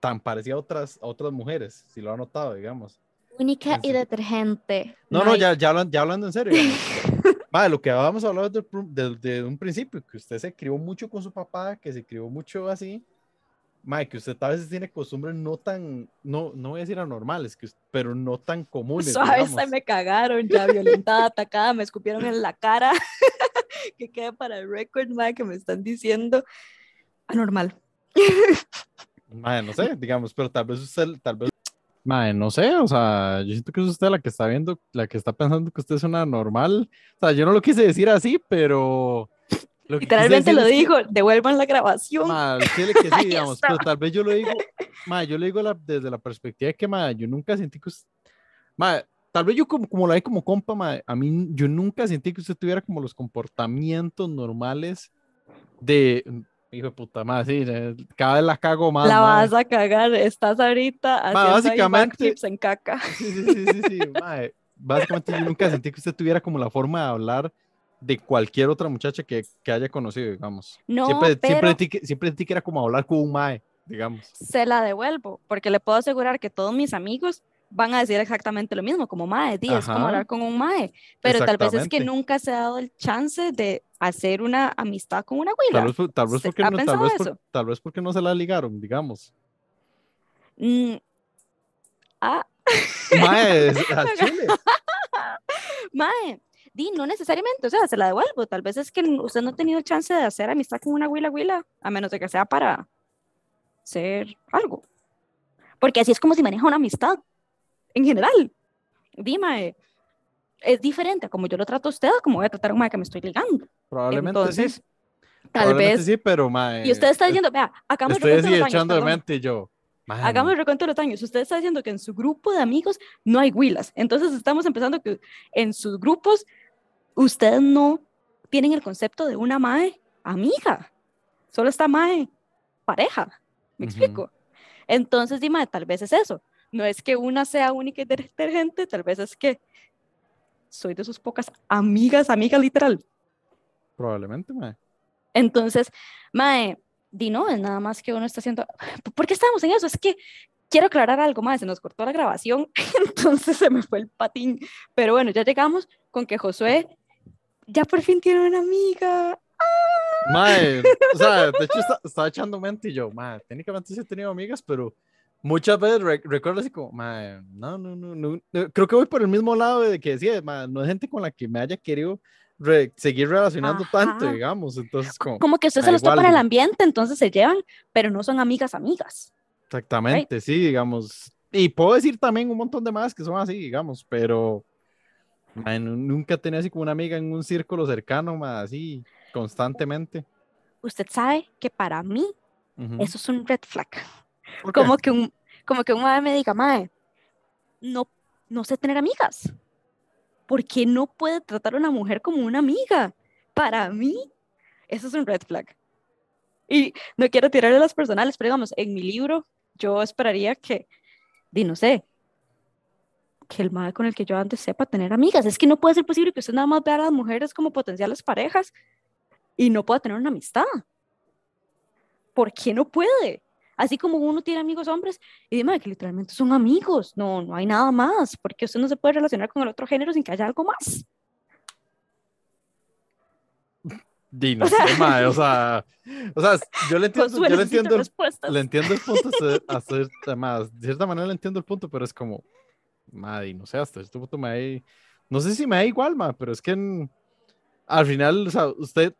tan parecida a otras, a otras mujeres, si lo ha notado, digamos. Única y detergente. No, no, ya, ya, hablan- ya hablando en serio. Mae, lo que habíamos hablado desde, desde un principio, que usted se crió mucho con su papá, que se crió mucho así. Mae, que usted a veces tiene costumbres no tan, no, no voy a decir anormales, que, pero no tan comunes. Suave, se digamos. me cagaron, ya violentada, atacada, me escupieron en la cara. que quede para el récord, mae, que me están diciendo anormal. Mae, no sé, digamos, pero tal vez usted, tal vez. Mae, no sé, o sea, yo siento que es usted la que está viendo, la que está pensando que usted es una normal. O sea, yo no lo quise decir así, pero. Lo Literalmente lo que- dijo, devuelvan la grabación. Chile que sí, digamos, pero tal vez yo lo digo, mae, yo lo digo la- desde la perspectiva de que, mae, yo nunca sentí que usted. Mae, tal vez yo como, como la vi como compa, mae, a mí yo nunca sentí que usted tuviera como los comportamientos normales de. Hijo de puta madre, sí, cada vez la cago más. la mae. vas a cagar, estás ahorita haciendo ahí básicamente- en caca. Sí, sí, sí, sí, sí, mae. Básicamente yo nunca sentí que usted tuviera como la forma de hablar de cualquier otra muchacha que, que haya conocido, digamos. No, siempre, siempre, pero- sentí que, siempre sentí que era como hablar con un mae, digamos. Se la devuelvo, porque le puedo asegurar que todos mis amigos van a decir exactamente lo mismo, como mae, di, es como hablar con un mae, pero tal vez es que nunca se ha dado el chance de hacer una amistad con una Tal huila. vez, por- tal vez ¿Se- porque no, tal pensado vez, por- eso? tal vez porque no se la ligaron, digamos. Mm, ah, Mae, al chile. mae, di, no necesariamente, o sea, se la devuelvo, tal vez es que usted no ha tenido chance de hacer amistad con una huila huila, a menos de que sea para ser algo. Porque así es como se maneja una amistad, en general. Dime, es diferente a como yo lo trato a usted, como voy a tratar a un mae que me estoy ligando. Probablemente Entonces, sí. tal vez. sí, pero mae. Y usted está es- diciendo, vea, hagamos el recuento de los años, de mente yo. mae, Hagamos el recuento de los años. Usted está diciendo que en su grupo de amigos no hay huilas. Entonces estamos empezando que en sus grupos ustedes no tienen el concepto de una mae amiga. Solo está mae pareja. ¿Me Ujú. explico? Entonces, dime, tal vez es eso. No es que una sea única y detergente, tal vez es que soy de sus pocas amigas, amigas literal. Probablemente, mae. Entonces, Mae, di no, es nada más que uno está haciendo. ¿Por qué estamos en eso? Es que quiero aclarar algo más, se nos cortó la grabación, entonces se me fue el patín. Pero bueno, ya llegamos con que Josué ya por fin tiene una amiga. Mae, o sea, de hecho estaba echando mente y yo, mae, técnicamente sí he tenido amigas, pero muchas veces recuerdo así como, mae, no, no, no, no, creo que voy por el mismo lado de que decía, mae, no es gente con la que me haya querido seguir relacionando tanto, digamos, entonces como... Como que usted se los topa en el ambiente, entonces se llevan, pero no son amigas amigas. Exactamente, sí, digamos, y puedo decir también un montón de más que son así, digamos, pero nunca tenía así como una amiga en un círculo cercano, más así, constantemente. Usted sabe que para mí eso es un red flag. Como que un, como que un madre me diga, mae, no, no sé tener amigas. ¿Por qué no puede tratar a una mujer como una amiga? Para mí, eso es un red flag. Y no quiero tirarle las personales, pero digamos, en mi libro, yo esperaría que, di no sé, que el madre con el que yo antes sepa tener amigas. Es que no puede ser posible que usted nada más vea a las mujeres como potenciales parejas y no pueda tener una amistad. ¿Por qué no puede? Así como uno tiene amigos hombres y dime que literalmente son amigos, no, no hay nada más, porque usted no se puede relacionar con el otro género sin que haya algo más. Dino, o sea, o sea, o sea, yo le entiendo, yo le entiendo, le entiendo el punto, hacer, además, de cierta manera le entiendo el punto, pero es como, madre, no sé, hasta este punto me da, no sé si me da igual, ma, pero es que al final, o sea, usted,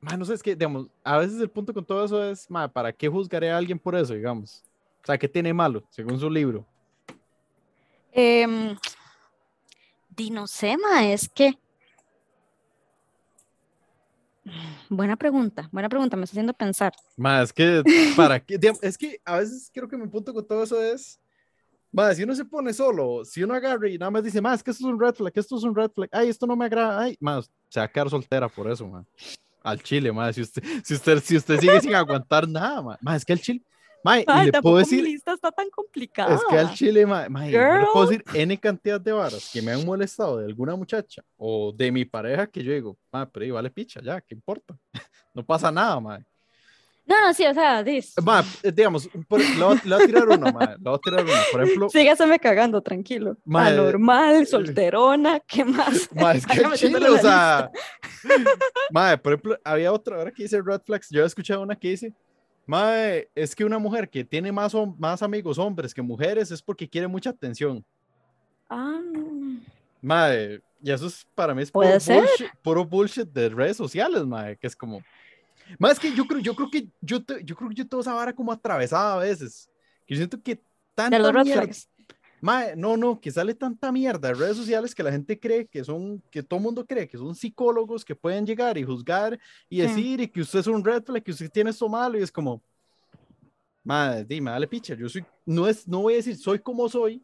no sé, es que, digamos, a veces el punto con todo eso es, ma, ¿para qué juzgaré a alguien por eso, digamos? O sea, ¿qué tiene malo, según su libro? Eh, di, no sé, ma, es que Buena pregunta, buena pregunta, me está haciendo pensar. Más que, ¿para qué? Es que a veces creo que mi punto con todo eso es, va, si uno se pone solo, si uno agarra y nada más dice, más que esto es un red flag, esto es un red flag, ay, esto no me agrada, ay, más, se va a quedar soltera por eso, man. Al chile, más, si usted, si usted, si usted sigue sin aguantar nada, más, es que el chile, Mae, y le puedo decir. Mi lista está tan complicada. Es que al chile, mae, mae le puedo decir N cantidad de varas que me han molestado de alguna muchacha o de mi pareja que yo digo, mae, pero ahí vale picha, ya, ¿qué importa? no pasa nada, mae. No, no, sí, o sea, dis. Ma, eh, digamos, le voy, a tirar uno, ma, le voy a tirar uno. Por ejemplo. Sígaseme cagando, tranquilo. Ma, Anormal, solterona, ¿qué más? Ma, es que chile, o sea. Ma, por ejemplo, había otra, ahora que dice Red Flags, yo he escuchado una que dice, Mae, es que una mujer que tiene más, más amigos hombres que mujeres es porque quiere mucha atención. Ah. Mae, y eso es para mí es puro, Bullshit, puro bullshit de redes sociales, mae, que es como. Más que yo creo, yo creo que yo, yo creo que yo tengo esa vara como atravesada a veces. yo siento que tanta mierda, Mae, no, no, que sale tanta mierda de redes sociales que la gente cree que son, que todo mundo cree que son psicólogos que pueden llegar y juzgar y decir y que usted es un red flag, que usted tiene esto malo y es como, madre, dime, dale picha, yo soy, no es, no voy a decir soy como soy,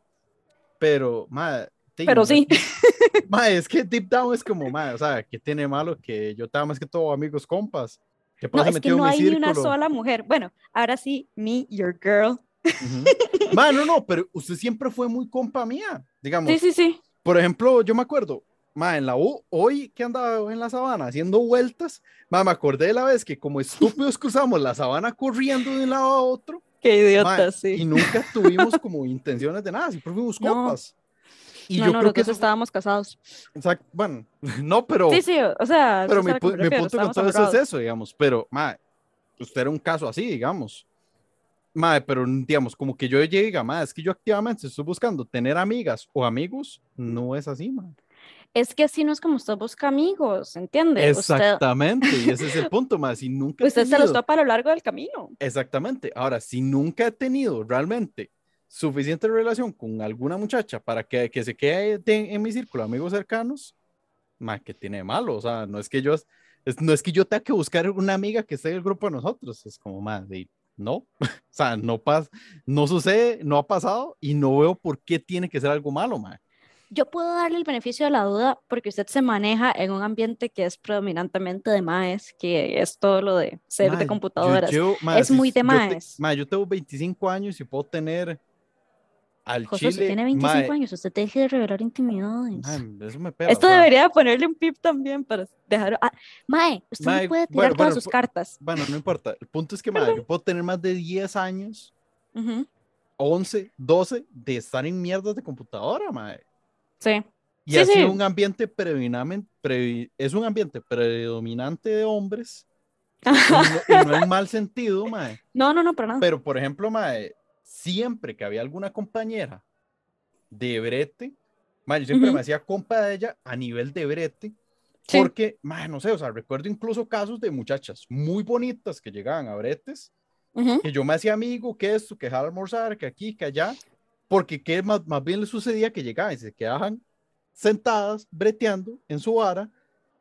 pero, madre, pero sí. Madre, es que deep down es como, madre, o sea, que tiene malo que yo estaba más que todo amigos compas. Que no, es que no hay ni una sola mujer. Bueno, ahora sí, me, your girl, no, no, pero usted siempre fue muy compa mía, digamos. Sí, sí, sí. Por ejemplo, yo me acuerdo, ma, en la U, hoy que andaba en la sabana haciendo vueltas, ma, me acordé de la vez que como estúpidos cruzamos la sabana corriendo de un lado a otro. Qué idiota, sí. Y nunca tuvimos como intenciones de nada, siempre fuimos compas. Y yo creo que eso... estábamos casados. Exacto, bueno, no, pero... Sí, sí, o sea... Pero mi, mi punto con todo eso es eso, digamos, pero, ma, usted era un caso así, digamos. Madre, pero digamos, como que yo llegue, madre, es que yo activamente estoy buscando tener amigas o amigos, no es así, madre. Es que así no es como usted busca amigos, ¿entiende? Exactamente, y ese es el punto, madre. Si nunca usted se los topa a lo largo del camino. Exactamente. Ahora, si nunca he tenido realmente suficiente relación con alguna muchacha para que, que se quede en mi círculo de amigos cercanos, más que tiene malo, o sea, no es que yo, no es que yo tenga que buscar una amiga que esté en el grupo de nosotros, es como, más de no, o sea, no pasa, no sucede, no ha pasado y no veo por qué tiene que ser algo malo, mae. Yo puedo darle el beneficio de la duda porque usted se maneja en un ambiente que es predominantemente de maes, que es todo lo de ser de computadoras. es muy de maes. Yo, yo tengo 25 años y puedo tener al José, Chile. tiene 25 años, usted tiene que revelar intimidades. eso me pega, Esto debería ponerle un pip también para dejar. Ah, mae, usted no puede tirar todas sus cartas. Bueno, no importa. El punto es que, mae, yo puedo tener más de 10 años 11, 12 de estar en mierdas de computadora, mae. Sí. Y Sí, ha sido sí. un ambiente predominante, pre- es un ambiente predominante de hombres, y no, y no en mal sentido, mae. No, no, no, para nada. Pero, por ejemplo, mae, siempre que había alguna compañera de brete, mae, yo siempre me hacía compa de ella a nivel de brete, Sí. porque, mae, no sé, o sea, recuerdo incluso casos de muchachas muy bonitas que llegaban a bretes, que yo me hacía amigo, que esto, que dejar almorzar, que aquí, que allá, porque que más, más bien le sucedía que llegaban y se quedaban sentadas, breteando en su vara,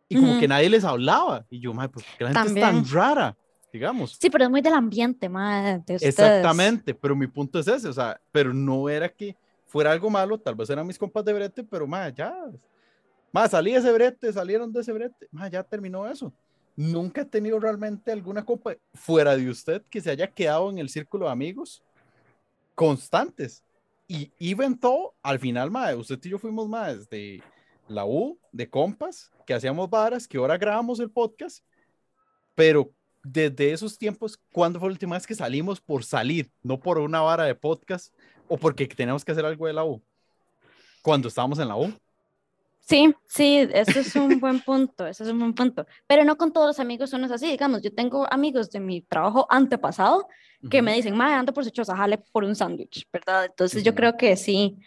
y como que nadie les hablaba, y yo, mae, pues, ¿por qué la gente es tan rara? Digamos. Sí, pero es muy del ambiente, madre, de. Exactamente, pero mi punto es ese, o sea, pero no era que fuera algo malo, tal vez eran mis compas de brete, pero más ya, más salí de ese brete, salieron de ese brete, más ya terminó eso. Nunca he tenido realmente alguna compa fuera de usted que se haya quedado en el círculo de amigos constantes. Y even todo, al final, mae, usted y yo fuimos más de la U, de compas, que hacíamos varas, que ahora grabamos el podcast, pero desde esos tiempos, ¿cuándo fue la última vez que salimos por salir? No por una vara de podcast o porque tenemos que hacer algo de la U. Cuando estábamos en la U. Sí, sí, eso es un buen punto, eso es un buen punto. Pero no con todos los amigos uno es así, digamos, yo tengo amigos de mi trabajo antepasado que me dicen, madre, ando por su choza, jale por un sándwich, ¿verdad? Entonces yo Ujú. creo que sí,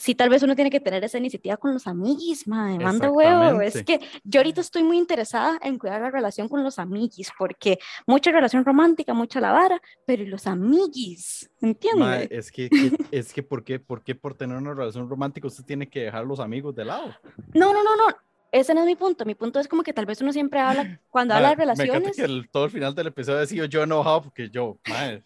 sí, tal vez uno tiene que tener esa iniciativa con los amiguis, madre, manda huevo. Es que yo ahorita estoy muy interesada en cuidar la relación con los amiguis, porque mucha relación romántica, mucha la vara, pero ¿y los amiguis? ¿Entiendes? Mae, es que, es que ¿por qué, ¿por qué por tener una relación romántica usted tiene que dejar los amigos de lado? No, no, no, no. Ese no es mi punto. Mi punto es como que tal vez uno siempre habla, cuando habla de Mae, Me relaciones, que el- todo el final del episodio ha sido yo enojado porque yo, mae,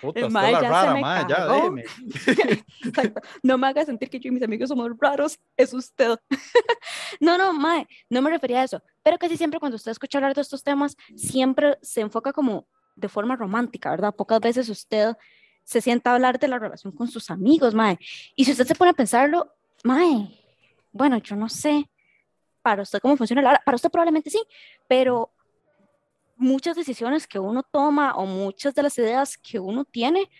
puta, El mae ya se rara, me mae, cagó. No me haga sentir que yo y mis amigos somos raros, es usted. no, no, Mae, no me refería a eso. Pero casi siempre cuando usted escucha hablar de estos temas, siempre se enfoca como de forma romántica, ¿verdad? Pocas veces usted se sienta a hablar de la relación con sus amigos, Mae. Y si usted se pone a pensarlo, Mae, bueno, yo no sé para usted cómo funciona la. Para usted probablemente sí, pero muchas decisiones que uno toma o muchas de las ideas que uno tiene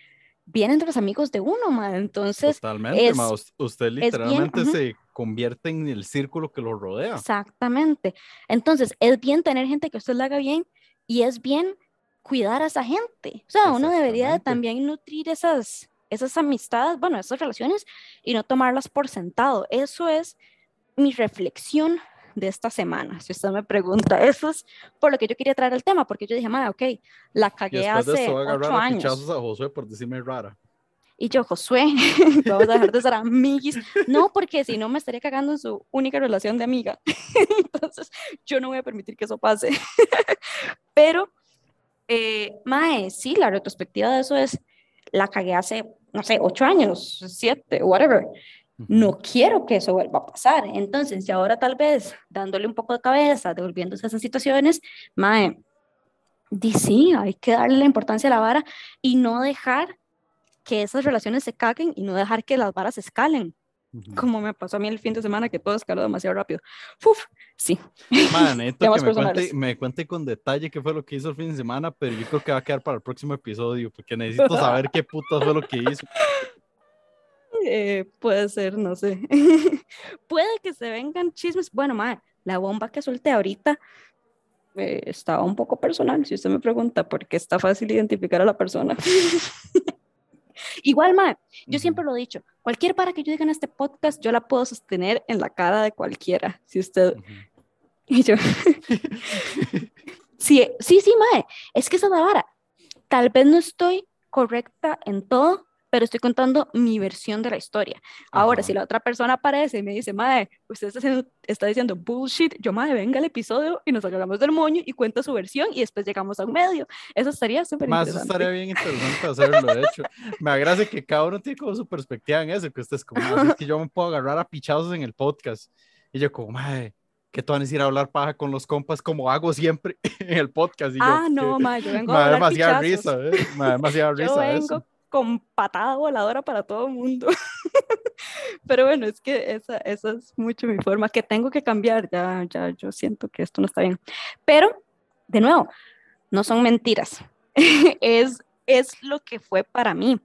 vienen de los amigos de uno, mae. Entonces, Totalmente, es- usted literalmente se convierte en el círculo que lo rodea. exactamente. Entonces, es bien tener gente que usted le haga bien y es bien cuidar a esa gente. O sea, uno debería de también nutrir esas, esas amistades, bueno, esas relaciones y no tomarlas por sentado. Eso es mi reflexión de esta semana, si usted me pregunta. Eso es por lo que yo quería traer el tema, porque yo dije, madre, ok, la cagué hace ocho a años. a Josué por decirme rara. Y yo, Josué, vamos a dejar de ser amiguis. No, porque si no me estaría cagando en su única relación de amiga. Entonces, yo no voy a permitir que eso pase. Pero, eh, Mae, sí, la retrospectiva de eso es, la cagué hace, no sé, ocho años, siete, whatever. No quiero que eso vuelva a pasar. Entonces, y ahora tal vez dándole un poco de cabeza, devolviéndose a esas situaciones, Mae, di sí, hay que darle la importancia a la vara y no dejar que esas relaciones se caguen y no dejar que las varas escalen, Ujú. como me pasó a mí el fin de semana que todo escaló demasiado rápido. Uf, sí. Man, Temas que me cuente, me cuente con detalle qué fue lo que hizo el fin de semana, pero yo creo que va a quedar para el próximo episodio, porque necesito saber qué putas fue lo que hizo. Eh, puede ser, no sé. puede que se vengan chismes. Bueno, madre, la bomba que solté ahorita eh, estaba un poco personal, si usted me pregunta, porque está fácil identificar a la persona. Igual, madre, yo siempre lo he dicho, cualquier para que yo diga en este podcast, yo la puedo sostener en la cara de cualquiera, si usted... Ujú. Y yo, sí, sí, sí, mae, es que esa es la vara. Tal vez no estoy correcta en todo, pero estoy contando mi versión de la historia. Ahora, Ajá. si la otra persona aparece y me dice, mae, usted está, haciendo- está diciendo bullshit, yo, mae, venga al episodio y nos agarramos del moño y cuenta su versión y después llegamos a un medio. Eso estaría súper Más interesante. estaría bien interesante hacerlo, de hecho. Me agrada que cada uno tiene como su perspectiva en eso, que usted es como, "Ah, sí, es que yo me puedo agarrar a pichazos en el podcast. Y yo como, madre, que tú van a decir a hablar paja con los compas como hago siempre en el podcast. Y yo, Ah, no, que- mae, yo vengo me a da hablar demasiada pichazos. risa, ¿eh? Me da demasiada Yo risa vengo eso. Con patada voladora para todo el mundo. Pero bueno, es que esa, esa es mucho mi forma, que tengo que cambiar, ya, ya, yo siento que esto no está bien. Pero, de nuevo, no son mentiras, es, es lo que fue para mí.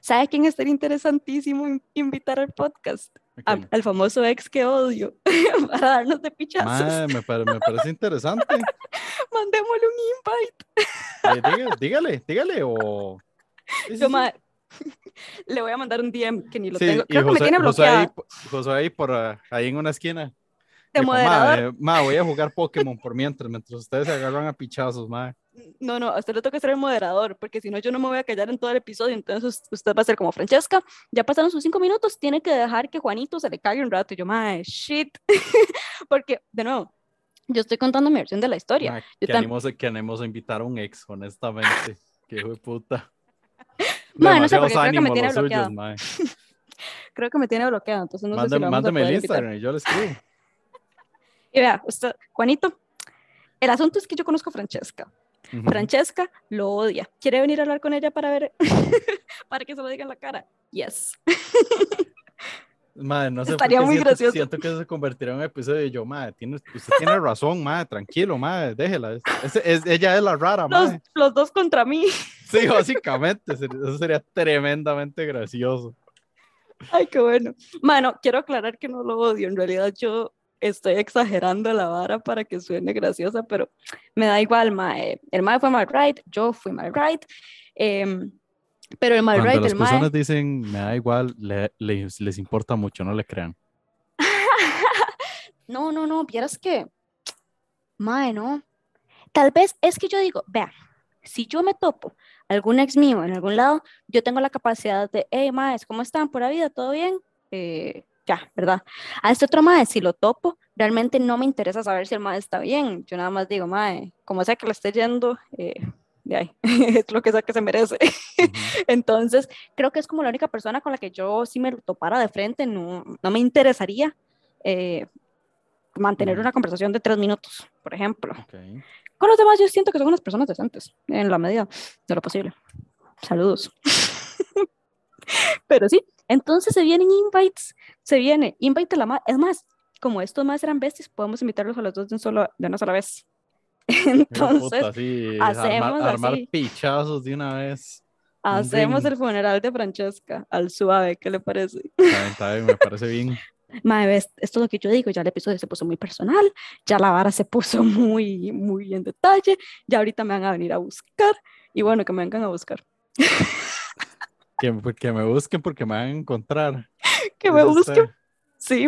¿Sabe quién estaría interesantísimo invitar al podcast? al famoso ex que odio para darnos de pichazos. me, parece interesante. Mandémosle un invite. Eh, dígale, dígale, o. Yo, le voy a mandar un DM que ni lo tengo. Creo que me tiene bloqueado. José ahí, por ah, ahí en una esquina. De moderador. Ma, voy a jugar Pokémon por mientras, mientras ustedes se agarran a pichazos, ma. No, no, a usted le toca ser el moderador, porque si no, yo no me voy a callar en todo el episodio. Entonces, usted va a ser como Francesca. Ya pasaron sus cinco minutos, tiene que dejar que Juanito se le caiga un rato. Y yo, mae, shit. porque, de nuevo, yo estoy contando mi versión de la historia. Ma, que, animo, que a invitar a un ex, honestamente. Qué hijo de puta. Mae, no sé, porque creo que me tiene bloqueado. creo que me tiene bloqueado, entonces no sé si lo Mándame el Instagram y yo le escribo. y vea, usted, Juanito, el asunto es que yo conozco a Francesca. Francesca lo odia. ¿Quiere venir a hablar con ella para ver, para que se lo diga en la cara? Yes. Madre, no sé Estaría muy siento, gracioso. Siento que se convertirá en un episodio de yo, madre, tiene, usted tiene razón, madre, tranquilo, madre, déjela. Es, ella es la rara, madre. Los, dos contra mí. Sí, básicamente, eso sería tremendamente gracioso. Ay, qué bueno. Bueno, quiero aclarar que no lo odio. En realidad, yo estoy exagerando la vara para que suene graciosa, pero me da igual, mae. El mae fue mal right, yo fui mal right. Em, pero el mal right, las personas dicen, me da igual, les, les importa mucho, no le crean. no, no, no, vieras que, mae, no. Tal vez es que yo digo, vea, si yo me topo algún ex mío en algún lado, yo tengo la capacidad de, hey, maes, ¿cómo están? ¿Por la vida? ¿Todo bien? Eh, ya, ¿verdad? A este otro mae, si lo topo, realmente no me interesa saber si el mae está bien. Yo nada más digo, mae, como sea que le esté yendo, eh, ahí, es lo que sea que se merece. Entonces, creo que es como la única persona con la que yo, si me topara de frente, no, no me interesaría eh, mantener una conversación de tres minutos, por ejemplo. Con los demás, yo siento que son unas personas decentes, en la medida de lo posible. Saludos. Pero sí, entonces se vienen invites, se viene invite a la más. Es más, como estos más eran besties, podemos invitarlos a los dos de, un solo, de una sola vez. Entonces, hacemos armar, pichazos de una vez. Hacemos el funeral de Francesca al suave, ¿qué le parece? Está bien, me parece bien. Madre, esto es lo que yo digo, ya el episodio se puso muy personal, ya la vara se puso muy, muy en detalle, ya ahorita me van a venir a buscar y bueno, que me vengan a buscar. Que, que, me busquen porque me van a encontrar. que me busquen. Sí,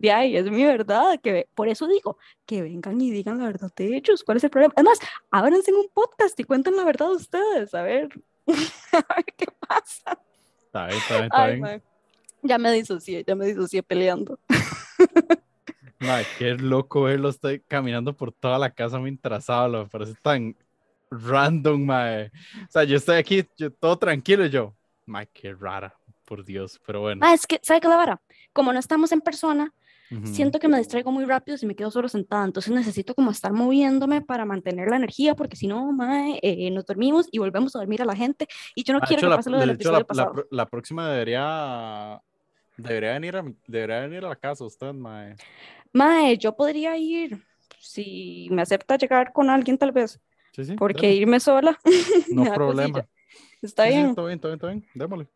de ahí es mi verdad. Que, por eso digo, que vengan y digan la verdad de ellos. ¿Cuál es el problema? Además, ábranse en un podcast y cuenten la verdad de ustedes. A ver, a ver qué pasa. Está bien, está bien, está bien. Ya me disocié, ya me disocié peleando. Ay, qué loco verlo. Estoy caminando por toda la casa mientras hablo. Me parece tan random, mae. O sea, yo estoy aquí, yo todo tranquilo, yo. Mae, qué rara, por Dios, pero bueno. Ah, es que, ¿sabe qué la vara? Como no estamos en persona, siento que me distraigo muy rápido si me quedo solo sentada, entonces necesito como estar moviéndome para mantener la energía, porque si no, mae, eh, nos dormimos y volvemos a dormir a la gente, y yo no quiero que pase lo del episodio la, pasado. La, próxima debería, debería, venir a, debería venir a la casa usted, mae. Mae, yo podría ir, si me acepta llegar con alguien tal vez. Sí, sí, porque irme sola. No problema. Está bien. está bien, está bien, está bien. Démosle.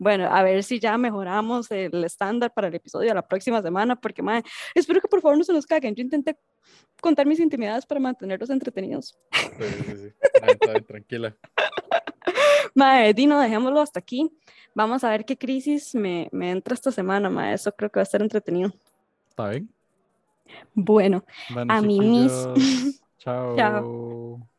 Bueno, a ver si ya mejoramos el estándar para el episodio de la próxima semana, porque madre, espero que por favor no se nos caguen. Yo intenté contar mis intimidades para mantenerlos entretenidos. Sí, sí, sí. bien, tranquila. Madre, Dino, dejémoslo hasta aquí. Vamos a ver qué crisis me, me entra esta semana, madre. Eso creo que va a estar entretenido. Está bien. Bueno, a mí mismo. Chao. Chao.